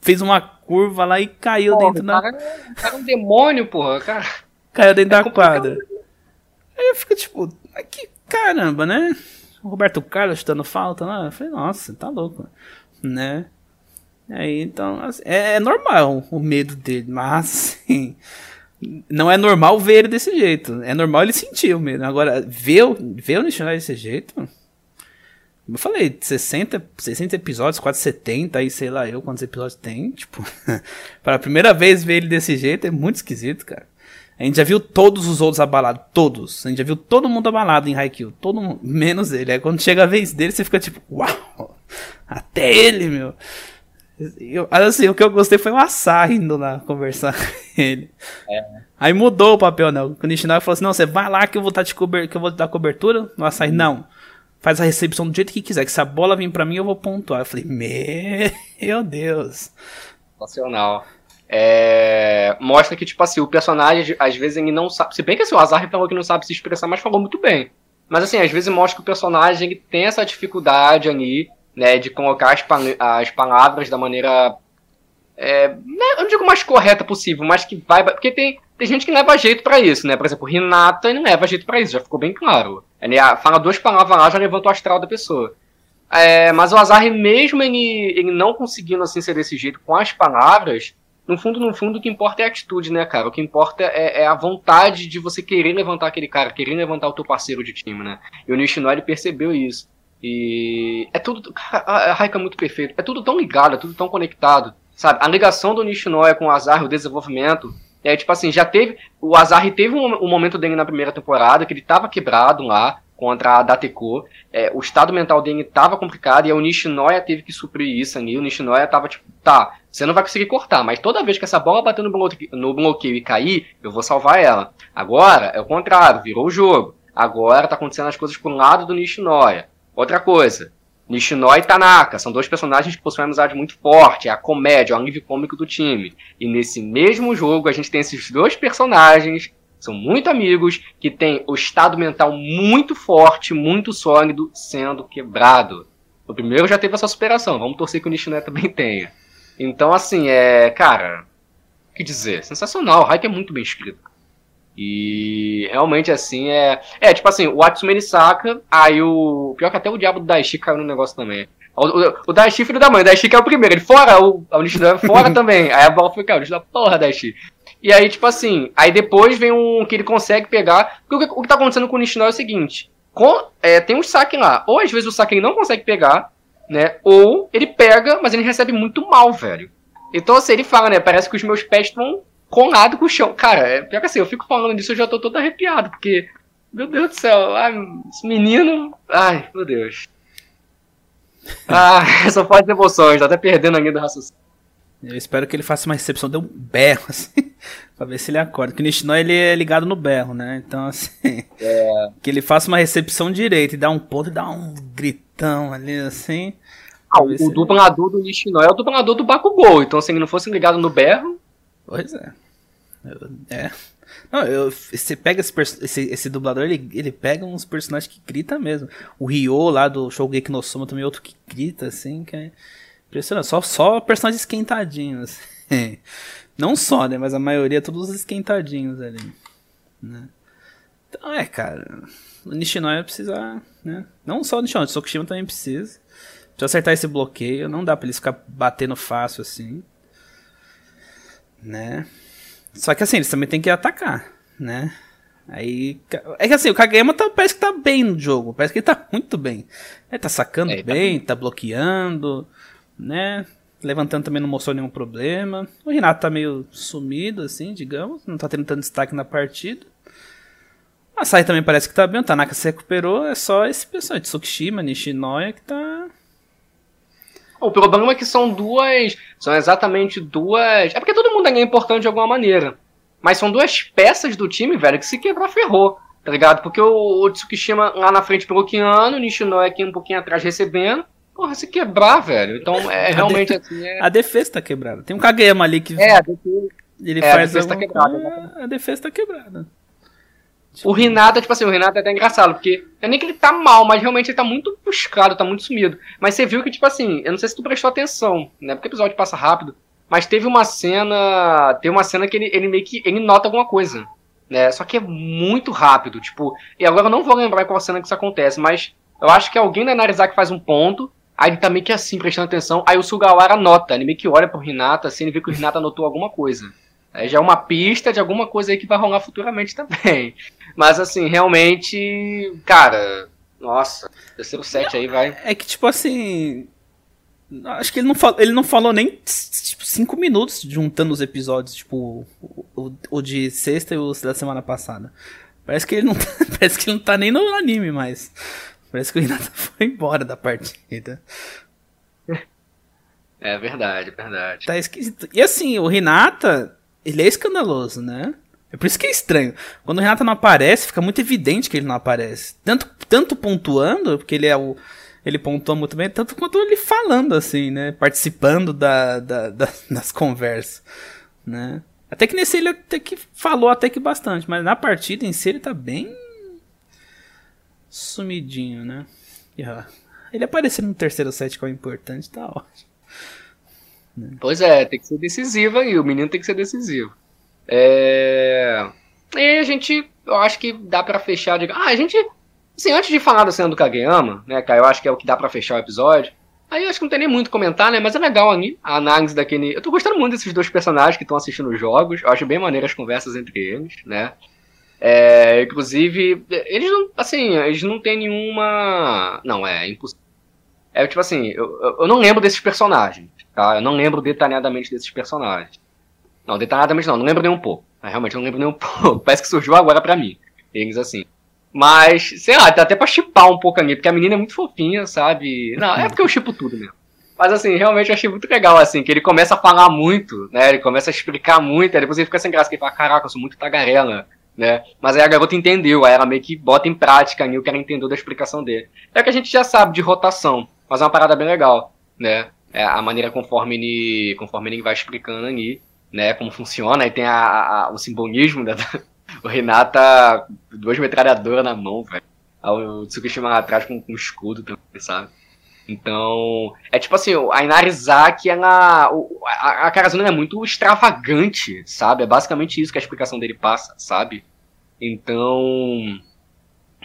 S1: fez uma curva lá e caiu porra, dentro da.
S2: Cara, cara é um demônio, porra, cara.
S1: Caiu dentro é da quadra. Aí eu fico tipo, que caramba, né? O Roberto Carlos chutando falta lá. Eu falei, nossa, tá louco, né? Aí então, assim, é, é, normal o medo dele, mas assim. Não é normal ver ele desse jeito. É normal ele sentir o medo. Agora, ver, ver o Nishinoya desse jeito. Eu falei, 60, 60 episódios, quase 70, aí sei lá eu quantos episódios tem. Tipo, para a primeira vez ver ele desse jeito é muito esquisito, cara. A gente já viu todos os outros abalados, todos. A gente já viu todo mundo abalado em Haikyuu, todo mundo, menos ele. Aí quando chega a vez dele, você fica tipo, uau, até ele, meu. Eu, assim, o que eu gostei foi o Asahi indo lá conversar com ele. É. Aí mudou o papel, né? O Nishinoya falou assim: não, você vai lá que eu vou, tá te cober que eu vou te dar cobertura. O Asahi, não faz a recepção do jeito que quiser. Que se a bola vir para mim, eu vou pontuar. Eu falei, meu Deus.
S2: Nacional. É... Mostra que, tipo assim, o personagem, às vezes, ele não sabe. Se bem que assim, o Azar falou que não sabe se expressar, mas falou muito bem. Mas assim, às vezes mostra que o personagem ele tem essa dificuldade ali, né, de colocar as, as palavras da maneira. É, né, eu não digo mais correta possível, mas que vai. Porque tem, tem gente que leva jeito para isso, né? Por exemplo, Renata não leva jeito para isso, já ficou bem claro. Ele fala duas palavras lá, já levanta o astral da pessoa. É, mas o Azar, mesmo ele, ele não conseguindo assim ser desse jeito com as palavras, no fundo, no fundo, o que importa é a atitude, né, cara? O que importa é, é, a vontade de você querer levantar aquele cara, querer levantar o teu parceiro de time, né? E o Nishinoya percebeu isso. E é tudo. A Raika é muito perfeito. É tudo tão ligado, é tudo tão conectado. Sabe? A ligação do Nishinoya com o Azar, o desenvolvimento, é, tipo assim, já teve. O Azar teve um, um, momento dele na primeira temporada que ele tava quebrado lá contra a Dateco. É, o estado mental dele tava complicado e o Nishinoya teve que suprir isso ali. O Nishinoya tava tipo, tá, você não vai conseguir cortar, mas toda vez que essa bola bater no bloqueio, no bloqueio e cair, eu vou salvar ela. Agora é o contrário, virou o jogo. Agora tá acontecendo as coisas pro lado do Nishinoya. Outra coisa, Nishinoya e Tanaka são dois personagens que possuem uma amizade muito forte, é a comédia, é o alívio cômico do time. E nesse mesmo jogo a gente tem esses dois personagens, são muito amigos, que têm o estado mental muito forte, muito sólido, sendo quebrado. O primeiro já teve essa superação, vamos torcer que o Nishinoya também tenha. Então, assim, é. Cara, o que dizer? Sensacional, o Haikyuu é muito bem escrito. E realmente assim é. É, tipo assim, o Atsumi ele saca, aí o. Pior que até o diabo do Daishi caiu no negócio também. O, o, o Daishi, filho da mãe, o Daishi que é o primeiro, ele fora, o, o Nishidori é fora também. Aí a bola foi, cara, o Nishidori, porra, Daishi. E aí, tipo assim, aí depois vem um que ele consegue pegar. Porque o que, o que tá acontecendo com o Nishidori é o seguinte: com, é, tem um saque lá, ou às vezes o saque ele não consegue pegar, né? Ou ele pega, mas ele recebe muito mal, velho. Então, assim, ele fala, né? Parece que os meus pés estão colado com o chão. Cara, é pior que assim, eu fico falando disso, eu já tô todo arrepiado, porque, meu Deus do céu, ai, esse menino. Ai, meu Deus. Ah, só faz emoções, tá até perdendo ainda do raciocínio.
S1: Eu espero que ele faça uma recepção de um berro, assim, pra ver se ele acorda. Porque o Nishinoy, ele é ligado no berro, né? Então, assim, é... que ele faça uma recepção direita e dá um ponto e dá um gritão ali, assim.
S2: Ah, o, dublador do Nishinoy é o dublador do Bakugou, então se ele não fosse ligado no berro,
S1: Pois é. Eu, é. Não, eu, você pega esse, esse, esse, dublador, ele, ele pega uns personagens que grita mesmo. O Ryo lá do Shogeki no Soma também é outro que grita, assim, que é impressionante. Só, só personagens esquentadinhos. Não só, né? Mas a maioria, todos esquentadinhos ali. Né? Então, é, cara. O Nishinoya precisa, né? Não só o Nishinoya, o Sokushima também precisa. Precisa acertar esse bloqueio. Não dá pra ele ficar batendo fácil assim né? Só que assim, eles também tem que atacar, né? Aí. É que assim, o Kageyama tá, parece que tá bem no jogo. Parece que ele tá muito bem. Ele tá sacando é, bem, tá... tá bloqueando, né? Levantando também não mostrou nenhum problema. O Renato tá meio sumido, assim, digamos. Não tá tendo tanto destaque na partida. A Sai também parece que tá bem. O Tanaka se recuperou. É só esse pessoal de Tsukishima, Nishinoya que tá
S2: o problema é que são duas. São exatamente duas. É porque todo mundo é importante de alguma maneira. Mas são duas peças do time, velho, que se quebrar ferrou. Tá ligado? Porque o, o Tsukishima lá na frente bloqueando, o Nishinoya aqui um pouquinho atrás recebendo. Porra, se quebrar, velho. Então é realmente
S1: a
S2: assim. É...
S1: A defesa tá quebrada. Tem um Kageyama ali que.
S2: É, a defesa.
S1: Ele é, faz a defesa tá quebrada. A defesa tá quebrada.
S2: O Renata, tipo assim, o Renata é até engraçado, porque é nem que ele tá mal, mas realmente ele tá muito buscado, tá muito sumido. Mas você viu que, tipo assim, eu não sei se tu prestou atenção, né? Porque o episódio passa rápido. Mas teve uma cena. Tem uma cena que ele, ele meio que. ele nota alguma coisa. Né? Só que é muito rápido, tipo. E agora eu não vou lembrar qual cena que isso acontece, mas eu acho que alguém da Narizaki faz um ponto. Aí ele tá meio que assim, prestando atenção. Aí o Sugawara nota, ele meio que olha pro Renata, assim, ele vê que o Renata anotou alguma coisa. Aí já é uma pista de alguma coisa aí que vai rolar futuramente também. Mas assim, realmente, cara, nossa, terceiro set aí vai.
S1: É que tipo assim. Acho que ele não, falou, ele não falou nem tipo, cinco minutos juntando os episódios, tipo, o, o de sexta e o da semana passada. Parece que ele não tá, parece que ele não tá nem no anime mais. Parece que o Renata foi embora da partida.
S2: É verdade, verdade.
S1: Tá esquisito. E assim, o Renata, ele é escandaloso, né? É por isso que é estranho. Quando o Renato não aparece, fica muito evidente que ele não aparece. Tanto, tanto pontuando, porque ele é o. Ele pontua muito bem, tanto quanto ele falando, assim, né? Participando da, da, da, das conversas, né? Até que nesse ele até que falou até que bastante, mas na partida em si ele tá bem sumidinho, né? Ele aparecer no terceiro set que é o importante, tá ótimo.
S2: Né? Pois é, tem que ser decisivo aí, o menino tem que ser decisivo. É... E a gente, eu acho que dá para fechar. De... Ah, a gente, assim, antes de falar da cena do Kageyama, né, cara, eu acho que é o que dá para fechar o episódio. Aí eu acho que não tem nem muito o comentar, né? Mas é legal a análise daquele. Eu tô gostando muito desses dois personagens que estão assistindo os jogos. Eu acho bem maneiro as conversas entre eles, né? É, inclusive, eles não. Assim, eles não têm nenhuma. Não, é impossível. É tipo assim, eu, eu não lembro desses personagens, tá? Eu não lembro detalhadamente desses personagens. Não, detalhadamente não, não lembro nem um pouco. Ah, realmente não lembro nem um pouco. Parece que surgiu agora pra mim. Eles assim. Mas, sei lá, dá até pra chipar um pouco ali, porque a menina é muito fofinha, sabe? Não, é porque eu chipo tudo mesmo. Mas assim, realmente eu achei muito legal, assim, que ele começa a falar muito, né? Ele começa a explicar muito, aí depois ele fica sem graça, que ele fala, caraca, eu sou muito tagarela, né? Mas aí a garota entendeu, aí ela meio que bota em prática ali o que ela entendeu da explicação dele. É que a gente já sabe de rotação, mas é uma parada bem legal, né? É a maneira conforme ele, conforme ele vai explicando ali né, como funciona, aí tem a, a, o simbolismo da, o Renata duas metralhadoras na mão, velho. O Tsukishima lá atrás com, com escudo também, sabe? Então, é tipo assim, a Inarizaki, ela. A, a Karazuna é muito extravagante, sabe? É basicamente isso que a explicação dele passa, sabe? Então,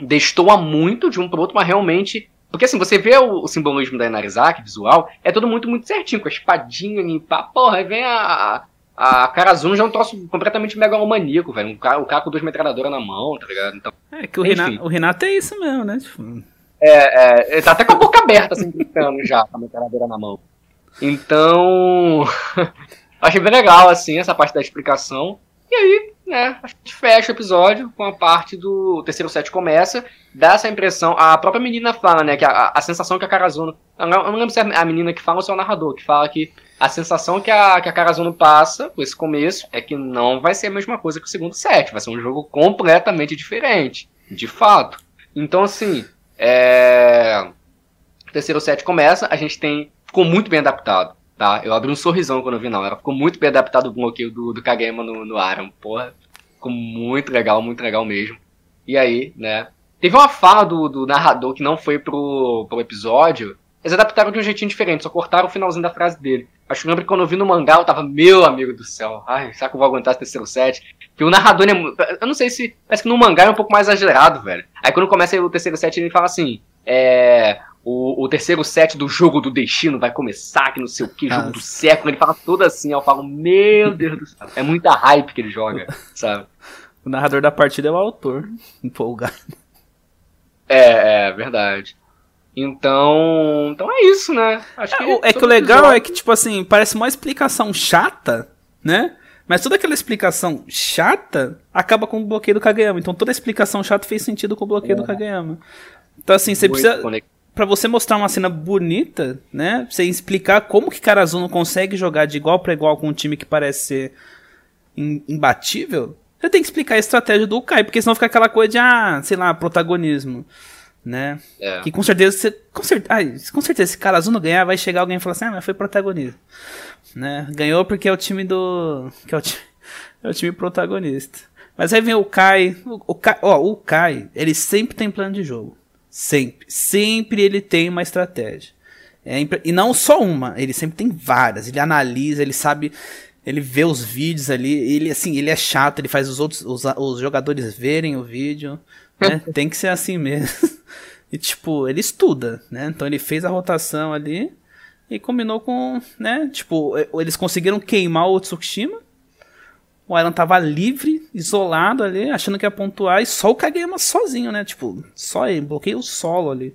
S2: destoa muito de um pro outro, mas realmente. Porque assim, você vê o, o simbolismo da Inarizaki, visual, é tudo muito, muito certinho, com a espadinha limpar. Porra, aí vem a. A, Karazuna já é um troço completamente megalomaníaco, velho. Um cara, o cara com duas metralhadoras na mão, tá ligado? Então,
S1: é que o Renato, o Renato, é isso mesmo, né? Tipo...
S2: É, é, ele tá até com a boca aberta, assim, gritando já, com a metralhadora na mão. Então. achei bem legal, assim, essa parte da explicação. E aí, né, a gente fecha o episódio com a parte do terceiro set começa, dá essa impressão, a própria menina fala, né, que a, a sensação que a Karazuno, eu não, eu não lembro se é a menina que fala ou se é o narrador, que fala que a sensação que a, que a Karazuno passa com esse começo é que não vai ser a mesma coisa que o segundo set, vai ser um jogo completamente diferente, de fato. Então, assim, é... o terceiro set começa, a gente tem, ficou muito bem adaptado tá? Eu abri um sorrisão quando eu vi, não. Ela ficou muito bem adaptada o bloqueio do, do Kagema no, no Aram. Porra, ficou muito legal, muito legal mesmo. E aí, né? Teve uma fala do, do narrador que não foi pro, pro episódio. Eles adaptaram de um jeitinho diferente, só cortaram o finalzinho da frase dele. Acho que lembro que quando eu vi no mangá, eu tava, meu amigo do céu, ai, será que eu vou aguentar esse terceiro set? Que o narrador, é, eu não sei se, parece que no mangá é um pouco mais exagerado, velho. Aí quando começa o terceiro set, ele fala assim, é, o, o, terceiro set do jogo do destino vai começar, que não sei o que, jogo do século. Ele fala tudo assim, eu falo, meu Deus do céu. É muita hype que ele joga, sabe?
S1: O narrador da partida é o autor, empolgado.
S2: É, é verdade. Então, então é isso, né?
S1: Acho que é, é que o legal é que, tipo assim, parece uma explicação chata, né? Mas toda aquela explicação chata acaba com o bloqueio do Kageyama. Então toda a explicação chata fez sentido com o bloqueio é. do Kageyama. Então assim, você Muito precisa para você mostrar uma cena bonita, né? Você explicar como que Karazuno consegue jogar de igual para igual com um time que parece ser imbatível, você tem que explicar a estratégia do Kai, porque senão fica aquela coisa de, ah, sei lá, protagonismo, né? É. Que com certeza, você, com, cer ah, com certeza, se Karazuno ganhar, vai chegar alguém e falar assim, ah, mas foi protagonista, né? Ganhou porque é o time do... que é o time, é o time protagonista. Mas aí vem o Kai, o, o Kai, ó, o Kai, ele sempre tem plano de jogo. Sempre. Sempre ele tem uma estratégia. É, e não só uma, ele sempre tem várias. Ele analisa, ele sabe. Ele vê os vídeos ali. Ele, assim, ele é chato, ele faz os outros. Os, os jogadores verem o vídeo. Né? tem que ser assim mesmo. E, tipo, ele estuda, né? Então ele fez a rotação ali e combinou com, né? Tipo, eles conseguiram queimar o Tsukushima o Alan tava livre, isolado ali, achando que ia pontuar, e só o Kageyama sozinho, né? Tipo, só ele, bloqueia o solo ali.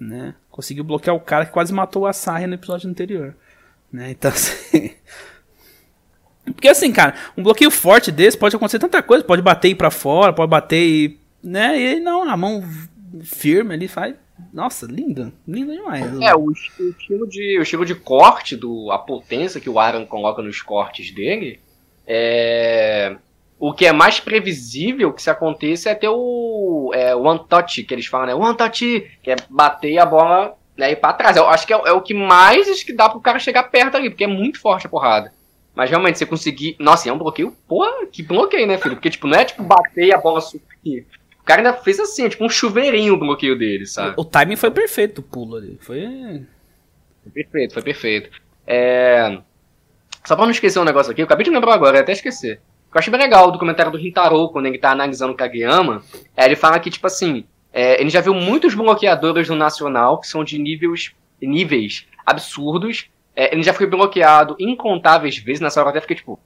S1: Né? Conseguiu bloquear o cara que quase matou o Asahi no episódio anterior. Né? Então, assim. Porque assim, cara, um bloqueio forte desse pode acontecer tanta coisa, pode bater e ir pra fora, pode bater e. Né? E não, a mão firme ali faz. Nossa, lindo, lindo demais.
S2: É, o, estilo de, o estilo de corte, do, a potência que o Aaron coloca nos cortes dele, é... O que é mais previsível que se aconteça é ter o é, one touch, que eles falam, né? One touch, que é bater a bola né, e ir pra trás. Eu acho que é, é o que mais acho que dá pro cara chegar perto ali, porque é muito forte a porrada. Mas realmente, você conseguir. Nossa, é um bloqueio. Porra, que bloqueio, né, filho? Porque, tipo, não é tipo bater e a bola subir. O cara ainda fez assim, tipo um chuveirinho o bloqueio dele, sabe?
S1: O, o timing foi perfeito, o pulo ali. Foi.
S2: Foi perfeito, foi perfeito. É. Só pra não esquecer um negócio aqui, eu acabei de lembrar agora, até esquecer. Eu achei bem legal o documentário do Hintaro, quando ele tá analisando o Kageyama. É, ele fala que, tipo assim, é, ele já viu muitos bloqueadores no Nacional que são de níveis, níveis absurdos. É, ele já foi bloqueado incontáveis vezes. Nessa hora eu até fiquei tipo.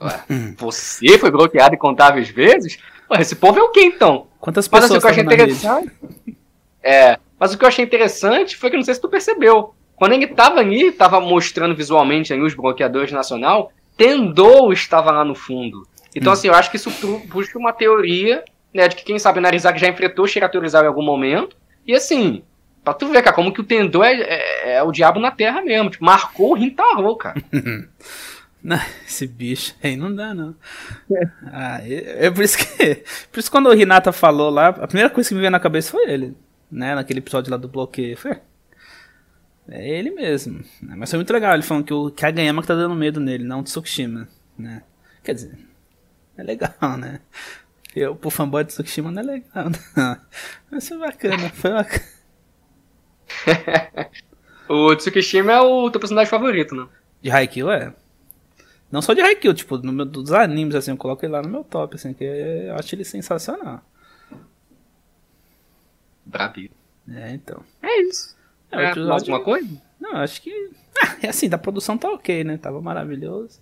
S2: Você foi bloqueado incontáveis vezes? Ué, esse povo é o quê então?
S1: Quantas pessoas mas, assim, o que eu achei
S2: interessante. É, mas o que eu achei interessante foi que não sei se tu percebeu. Quando ele estava ali, estava mostrando visualmente ali os bloqueadores nacional, Tendou estava lá no fundo. Então, hum. assim, eu acho que isso puxa uma teoria, né, de que quem sabe Narizak já enfrentou Shiratorizawa em algum momento. E assim, pra tu ver, cara, como que o Tendou é, é, é, o diabo na terra mesmo. Tipo, marcou o Rintaro, cara.
S1: Não, esse bicho aí não dá, não. Ah, é, é, por isso que. Por isso que quando o Renata falou lá, a primeira coisa que me veio na cabeça foi ele. Né? Naquele episódio lá do bloqueio. Foi, é ele mesmo. Né? Mas foi muito legal ele falando que o Kageyama que tá dando medo nele, não o Tsukushima. Né? Quer dizer, é legal, né? Eu, pro fanboy de Tsukushima, não é legal, não. Mas foi bacana, foi bacana.
S2: o Tsukushima é o teu personagem favorito, né?
S1: De Haikyuu, é. Não só de Haikyuu, tipo, no meu, dos animes, assim, eu coloco ele lá no meu top, assim, que eu acho ele sensacional.
S2: Brabinho.
S1: É, então.
S2: É isso.
S1: É,
S2: É,
S1: episódio-
S2: alguma coisa?
S1: Não, acho que. Ah, é assim, da produção tá ok, né? Tava maravilhoso.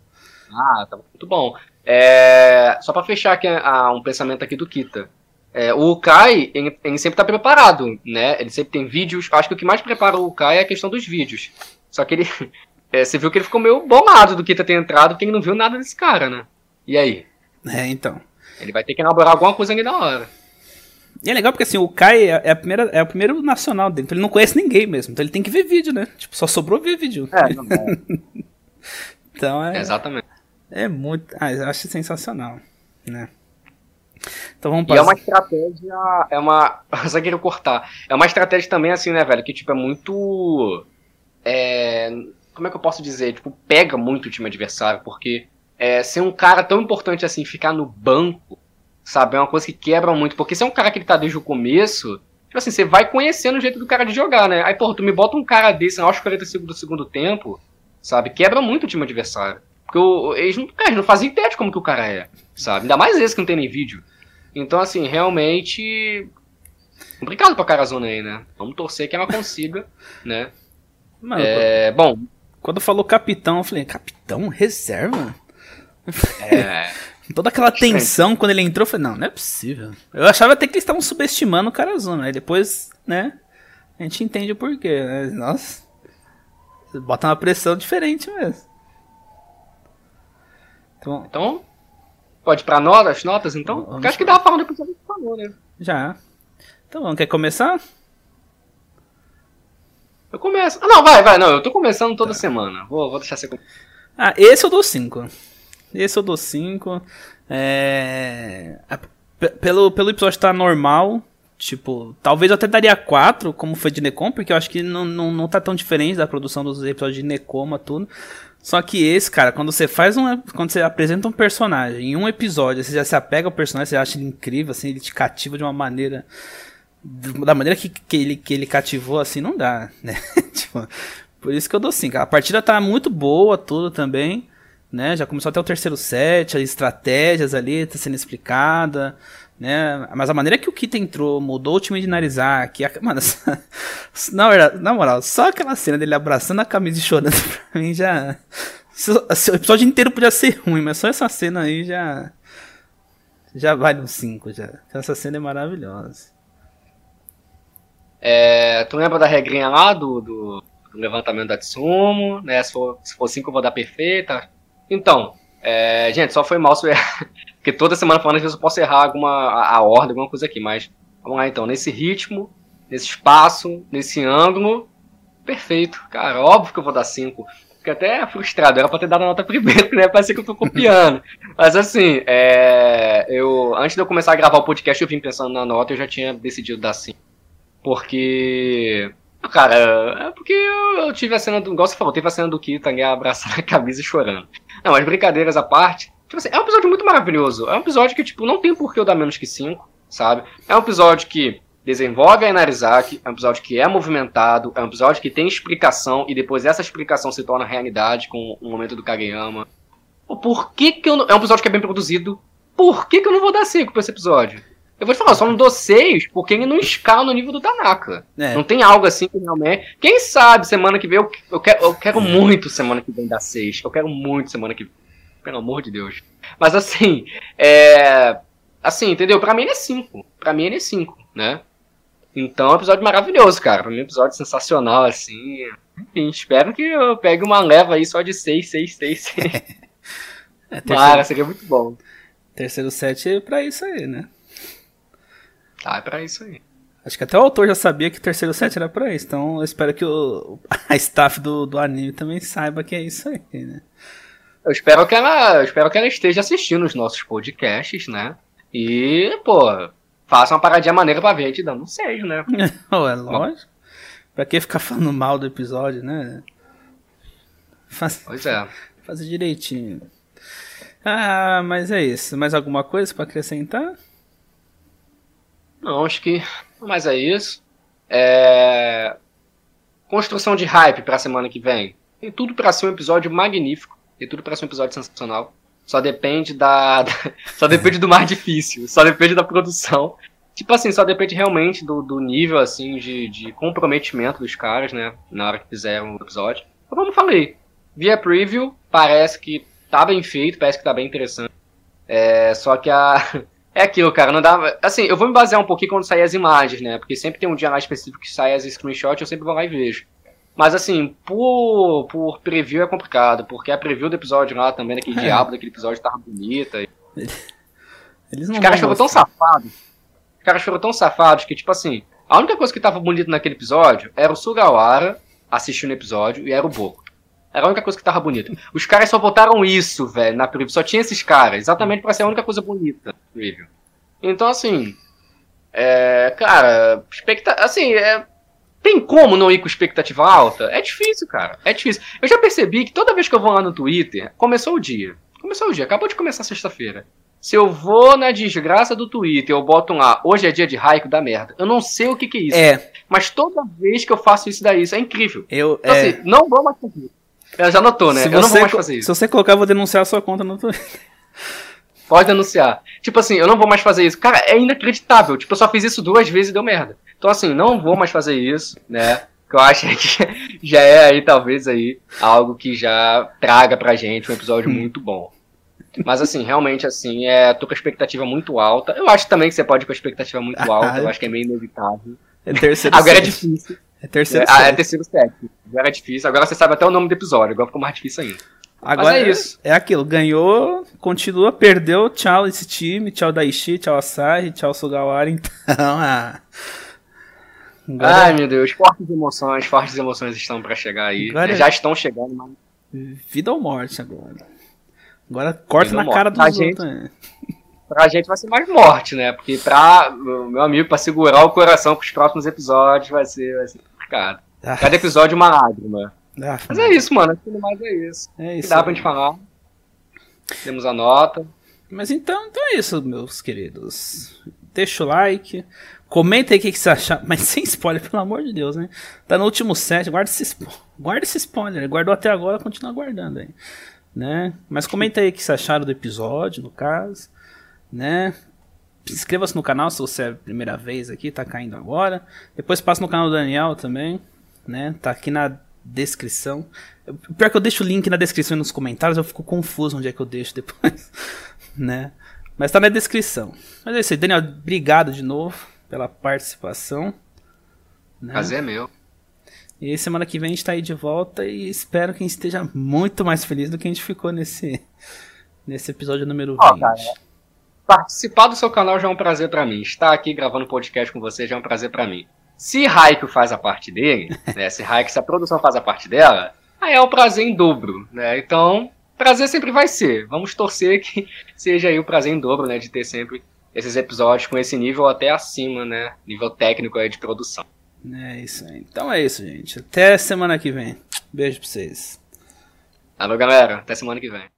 S2: Ah, tá muito bom. É, só pra fechar aqui ah, um pensamento aqui do Kita. É, o Kai, ele, ele sempre tá preparado, né? Ele sempre tem vídeos. Acho que o que mais prepara o Kai é a questão dos vídeos. Só que ele. é, você viu que ele ficou meio bolado do Kita ter entrado, porque ele não viu nada desse cara, né? E aí?
S1: É, então.
S2: Ele vai ter que elaborar alguma coisa ali na hora.
S1: E é legal porque assim, o Kai é, é a primeira, é o primeiro nacional dele, então ele não conhece ninguém mesmo. Então ele tem que ver vídeo, né? Tipo, só sobrou ver vídeo.
S2: É, não, é.
S1: Então é,
S2: exatamente.
S1: é muito. Ah, eu acho sensacional, né? Então vamos
S2: E é
S1: passar.
S2: uma estratégia. É uma. Só queria cortar. É uma estratégia também, assim, né, velho? Que, tipo, é muito. É. Como é que eu posso dizer? Tipo, pega muito o time adversário, porque é, ser um cara tão importante assim, ficar no banco, sabe? É uma coisa que quebra muito. Porque se é um cara que ele tá desde o começo. Tipo assim, você vai conhecendo o jeito do cara de jogar, né? Aí, porra, tu me bota um cara desse aos 45 do segundo tempo, sabe? Quebra muito o time adversário. Porque o, eles, não, cara, eles não fazem ideia de como que o cara é, sabe? Ainda mais esse que não tem nem vídeo. Então, assim, realmente. Complicado pra Carazona aí, né? Vamos torcer que ela consiga, né?
S1: Mano,
S2: É, bom,
S1: quando falou capitão, eu falei, capitão? Reserva?
S2: é,
S1: Toda aquela tensão quando ele entrou, eu falei, não, não é possível. Eu achava até que eles estavam subestimando o Carazona. Aí depois, né, a gente entende o porquê. Né? Nossa, bota uma pressão diferente mesmo. Então,
S2: então. Pode ir pra notas, notas, então? Porque acho que dá pra falar depois que falou, né?
S1: já. Então, vamos, quer começar?
S2: Eu começo. Ah, não, vai, vai, não. Eu tô começando toda semana. Vou, vou deixar você.
S1: Ah, esse eu dou 5. Esse eu dou 5. É... Pelo, pelo episódio estar normal, tipo, talvez eu até daria 4, como foi de Necom, porque eu acho que não, não, não tá tão diferente da produção dos episódios de Necoma, tudo. Só que esse, cara, quando você faz um. Quando você apresenta um personagem em um episódio, você já se apega ao personagem, você acha ele incrível, assim, ele te cativa de uma maneira. Da maneira que, que, ele, que ele cativou, assim, não dá, né? tipo, por isso que eu dou 5. A partida tá muito boa, tudo também, né? Já começou até o terceiro set, as estratégias ali, tá sendo explicada, né? Mas a maneira que o Kita entrou, mudou o time de Narizaki, a... mano, na, na moral, só aquela cena dele abraçando a camisa e chorando pra mim já. O episódio inteiro podia ser ruim, mas só essa cena aí já. Já vale um 5 já. Essa cena é maravilhosa.
S2: É, tu lembra da regrinha lá do, do, levantamento da Tsumo, né? Se for, se for cinco eu vou dar perfeita. Então, é, gente, só foi mal se eu errar. Porque toda semana falando, às vezes eu posso errar alguma a, a ordem, alguma coisa aqui, mas vamos lá então. Nesse ritmo, nesse espaço, nesse ângulo, perfeito. Cara, óbvio que eu vou dar cinco. Fiquei até frustrado, era pra ter dado a nota primeiro, né? Parece que eu tô copiando. Mas assim, é, eu, antes de eu começar a gravar o podcast, eu vim pensando na nota eu já tinha decidido dar cinco. Porque. Cara, é porque eu, eu tive a cena do. Igual você falou, teve a cena do Kita né, abraçando a camisa e chorando. Não, mas brincadeiras à parte. Tipo assim, é um episódio muito maravilhoso. É um episódio que, tipo, não tem por que eu dar menos que 5, sabe? É um episódio que desenvolve a Inarizaki, é um episódio que é movimentado, é um episódio que tem explicação e depois essa explicação se torna realidade com o momento do Kageyama. Por que que eu não... É um episódio que é bem produzido. Por que que eu não vou dar 5 pra esse episódio? Eu vou te falar, só não dou 6 porque ele não escala no nível do Tanaka.
S1: É.
S2: Não tem algo assim que realmente. Quem sabe semana que vem eu, eu, quero, eu quero muito semana que vem dar 6. Eu quero muito semana que vem. Pelo amor de Deus. Mas assim, é. Assim, entendeu? Pra mim ele é 5. Pra mim ele é 5, né? Então é um episódio maravilhoso, cara. Pra mim é um episódio sensacional, assim. Enfim, espero que eu pegue uma leva aí só de 6, 6, 6, 6.
S1: É,
S2: Cara, seria muito bom.
S1: terceiro set é pra isso aí, né?
S2: Tá, é pra isso aí.
S1: Acho que até o autor já sabia que o terceiro set era pra isso. Então eu espero que o, a staff do, do anime também saiba que é isso aí, né?
S2: Eu espero que ela, eu espero que ela esteja assistindo os nossos podcasts, né? E, pô, faça uma paradinha maneira pra ver a gente dando um 6, né?
S1: É lógico. Pra que ficar falando mal do episódio, né? Faz,
S2: Pois é.
S1: fazer direitinho. Ah, mas é isso. Mais alguma coisa pra acrescentar?
S2: Não, acho que. Mas é isso. É... Construção de hype pra semana que vem. Tem tudo pra ser um episódio magnífico. E tudo parece um episódio sensacional. Só depende da. só depende do mais difícil. Só depende da produção. Tipo assim, só depende realmente do, do nível, assim, de, de comprometimento dos caras, né? Na hora que fizeram o episódio. Como eu falei, via preview, parece que tá bem feito, parece que tá bem interessante. É, só que a. É aquilo, cara, não dá. Assim, eu vou me basear um pouquinho quando sair as imagens, né? Porque sempre tem um dia lá específico que sai as screenshots, eu sempre vou lá e vejo. Mas assim, por, por preview é complicado, porque a preview do episódio lá também, daquele é. diabo daquele episódio, tava bonita. Eles não Os caras foram tão safados. Os caras foram tão safados que, tipo assim, a única coisa que tava bonita naquele episódio era o Sugawara assistindo o episódio e era o Boku. Era a única coisa que tava bonita. Os caras só botaram isso, velho, na preview. Só tinha esses caras, exatamente para ser a única coisa bonita preview. Então, assim. É, cara, expecta assim, é, tem como não ir com expectativa alta? É difícil, cara. É difícil. Eu já percebi que toda vez que eu vou lá no Twitter, começou o dia. Começou o dia, acabou de começar sexta-feira. Se eu vou na desgraça do Twitter, eu boto um lá, hoje é dia de raico da merda. Eu não sei o que, que é isso.
S1: É.
S2: Mas toda vez que eu faço isso daí, isso é incrível.
S1: Eu, então, é... assim,
S2: não vou mais fazer. Ela já notou, né?
S1: Se
S2: eu não vou mais fazer isso.
S1: Se você colocar, eu vou denunciar a sua conta no Twitter.
S2: Pode denunciar. Tipo assim, eu não vou mais fazer isso. Cara, é inacreditável. Tipo, eu só fiz isso duas vezes e deu merda. Então assim, não vou mais fazer isso, né? Que eu acho que já é aí, talvez, aí, algo que já traga pra gente um episódio hum. muito bom. Mas assim, realmente assim, é, tô com a expectativa muito alta. Eu acho também que você pode ir com a expectativa muito alta, eu acho que é meio inevitável.
S1: É terceiro
S2: Agora é difícil.
S1: É terceiro
S2: é, set. Ah, é terceiro set. Agora é difícil. Agora você sabe até o nome do episódio, agora ficou mais difícil ainda.
S1: Agora Mas é isso. É aquilo, ganhou, continua, perdeu, tchau esse time, tchau Daishi, tchau Asahi, tchau Sugawara, então, ah...
S2: Agora... Ai, meu Deus, fortes emoções, fortes emoções estão para chegar aí. Agora... Já estão chegando, mas...
S1: Vida ou morte agora. Agora corta Vida na cara dos outros. Gente... É.
S2: Pra gente vai ser mais morte, né? Porque pra meu amigo, pra segurar o coração pros próximos episódios, vai ser, vai ser complicado. Ah. Cada episódio uma lágrima. Ah, Mas é isso, mano. Tudo mais é isso. É isso. Que dá pra gente falar. Temos a nota.
S1: Mas então, então é isso, meus queridos. Deixa o like. Comenta aí o que, que você achar. Mas sem spoiler, pelo amor de Deus, né? Tá no último set. Guarda esse, guarda esse spoiler. Guardou até agora, continua guardando aí. Né? Mas comenta aí o que você acharam do episódio, no caso. Né? Inscreva-se no canal se você é a primeira vez aqui, tá caindo agora. Depois passa no canal do Daniel também. Né? Tá aqui na descrição. Pior que eu deixo o link na descrição e nos comentários, eu fico confuso onde é que eu deixo depois, né? Mas tá na descrição. Mas é isso aí, Daniel, obrigado de novo pela participação.
S2: Né? Prazer é meu.
S1: E semana que vem a gente tá aí de volta e espero que a gente esteja muito mais feliz do que a gente ficou nesse, nesse episódio número 20. Oh, cara,
S2: participar do seu canal já é um prazer para mim. Estar aqui gravando podcast com você já é um prazer para mim. Se Raikko faz a parte dele, né, se Raikko, se a produção faz a parte dela, aí é o prazer em dobro, né? Então, prazer sempre vai ser. Vamos torcer que seja aí o prazer em dobro, né, de ter sempre esses episódios com esse nível até acima, né, nível técnico aí de produção.
S1: É isso aí. Então é isso, gente. Até semana que vem. Beijo pra vocês.
S2: Alô, galera. Até semana que vem.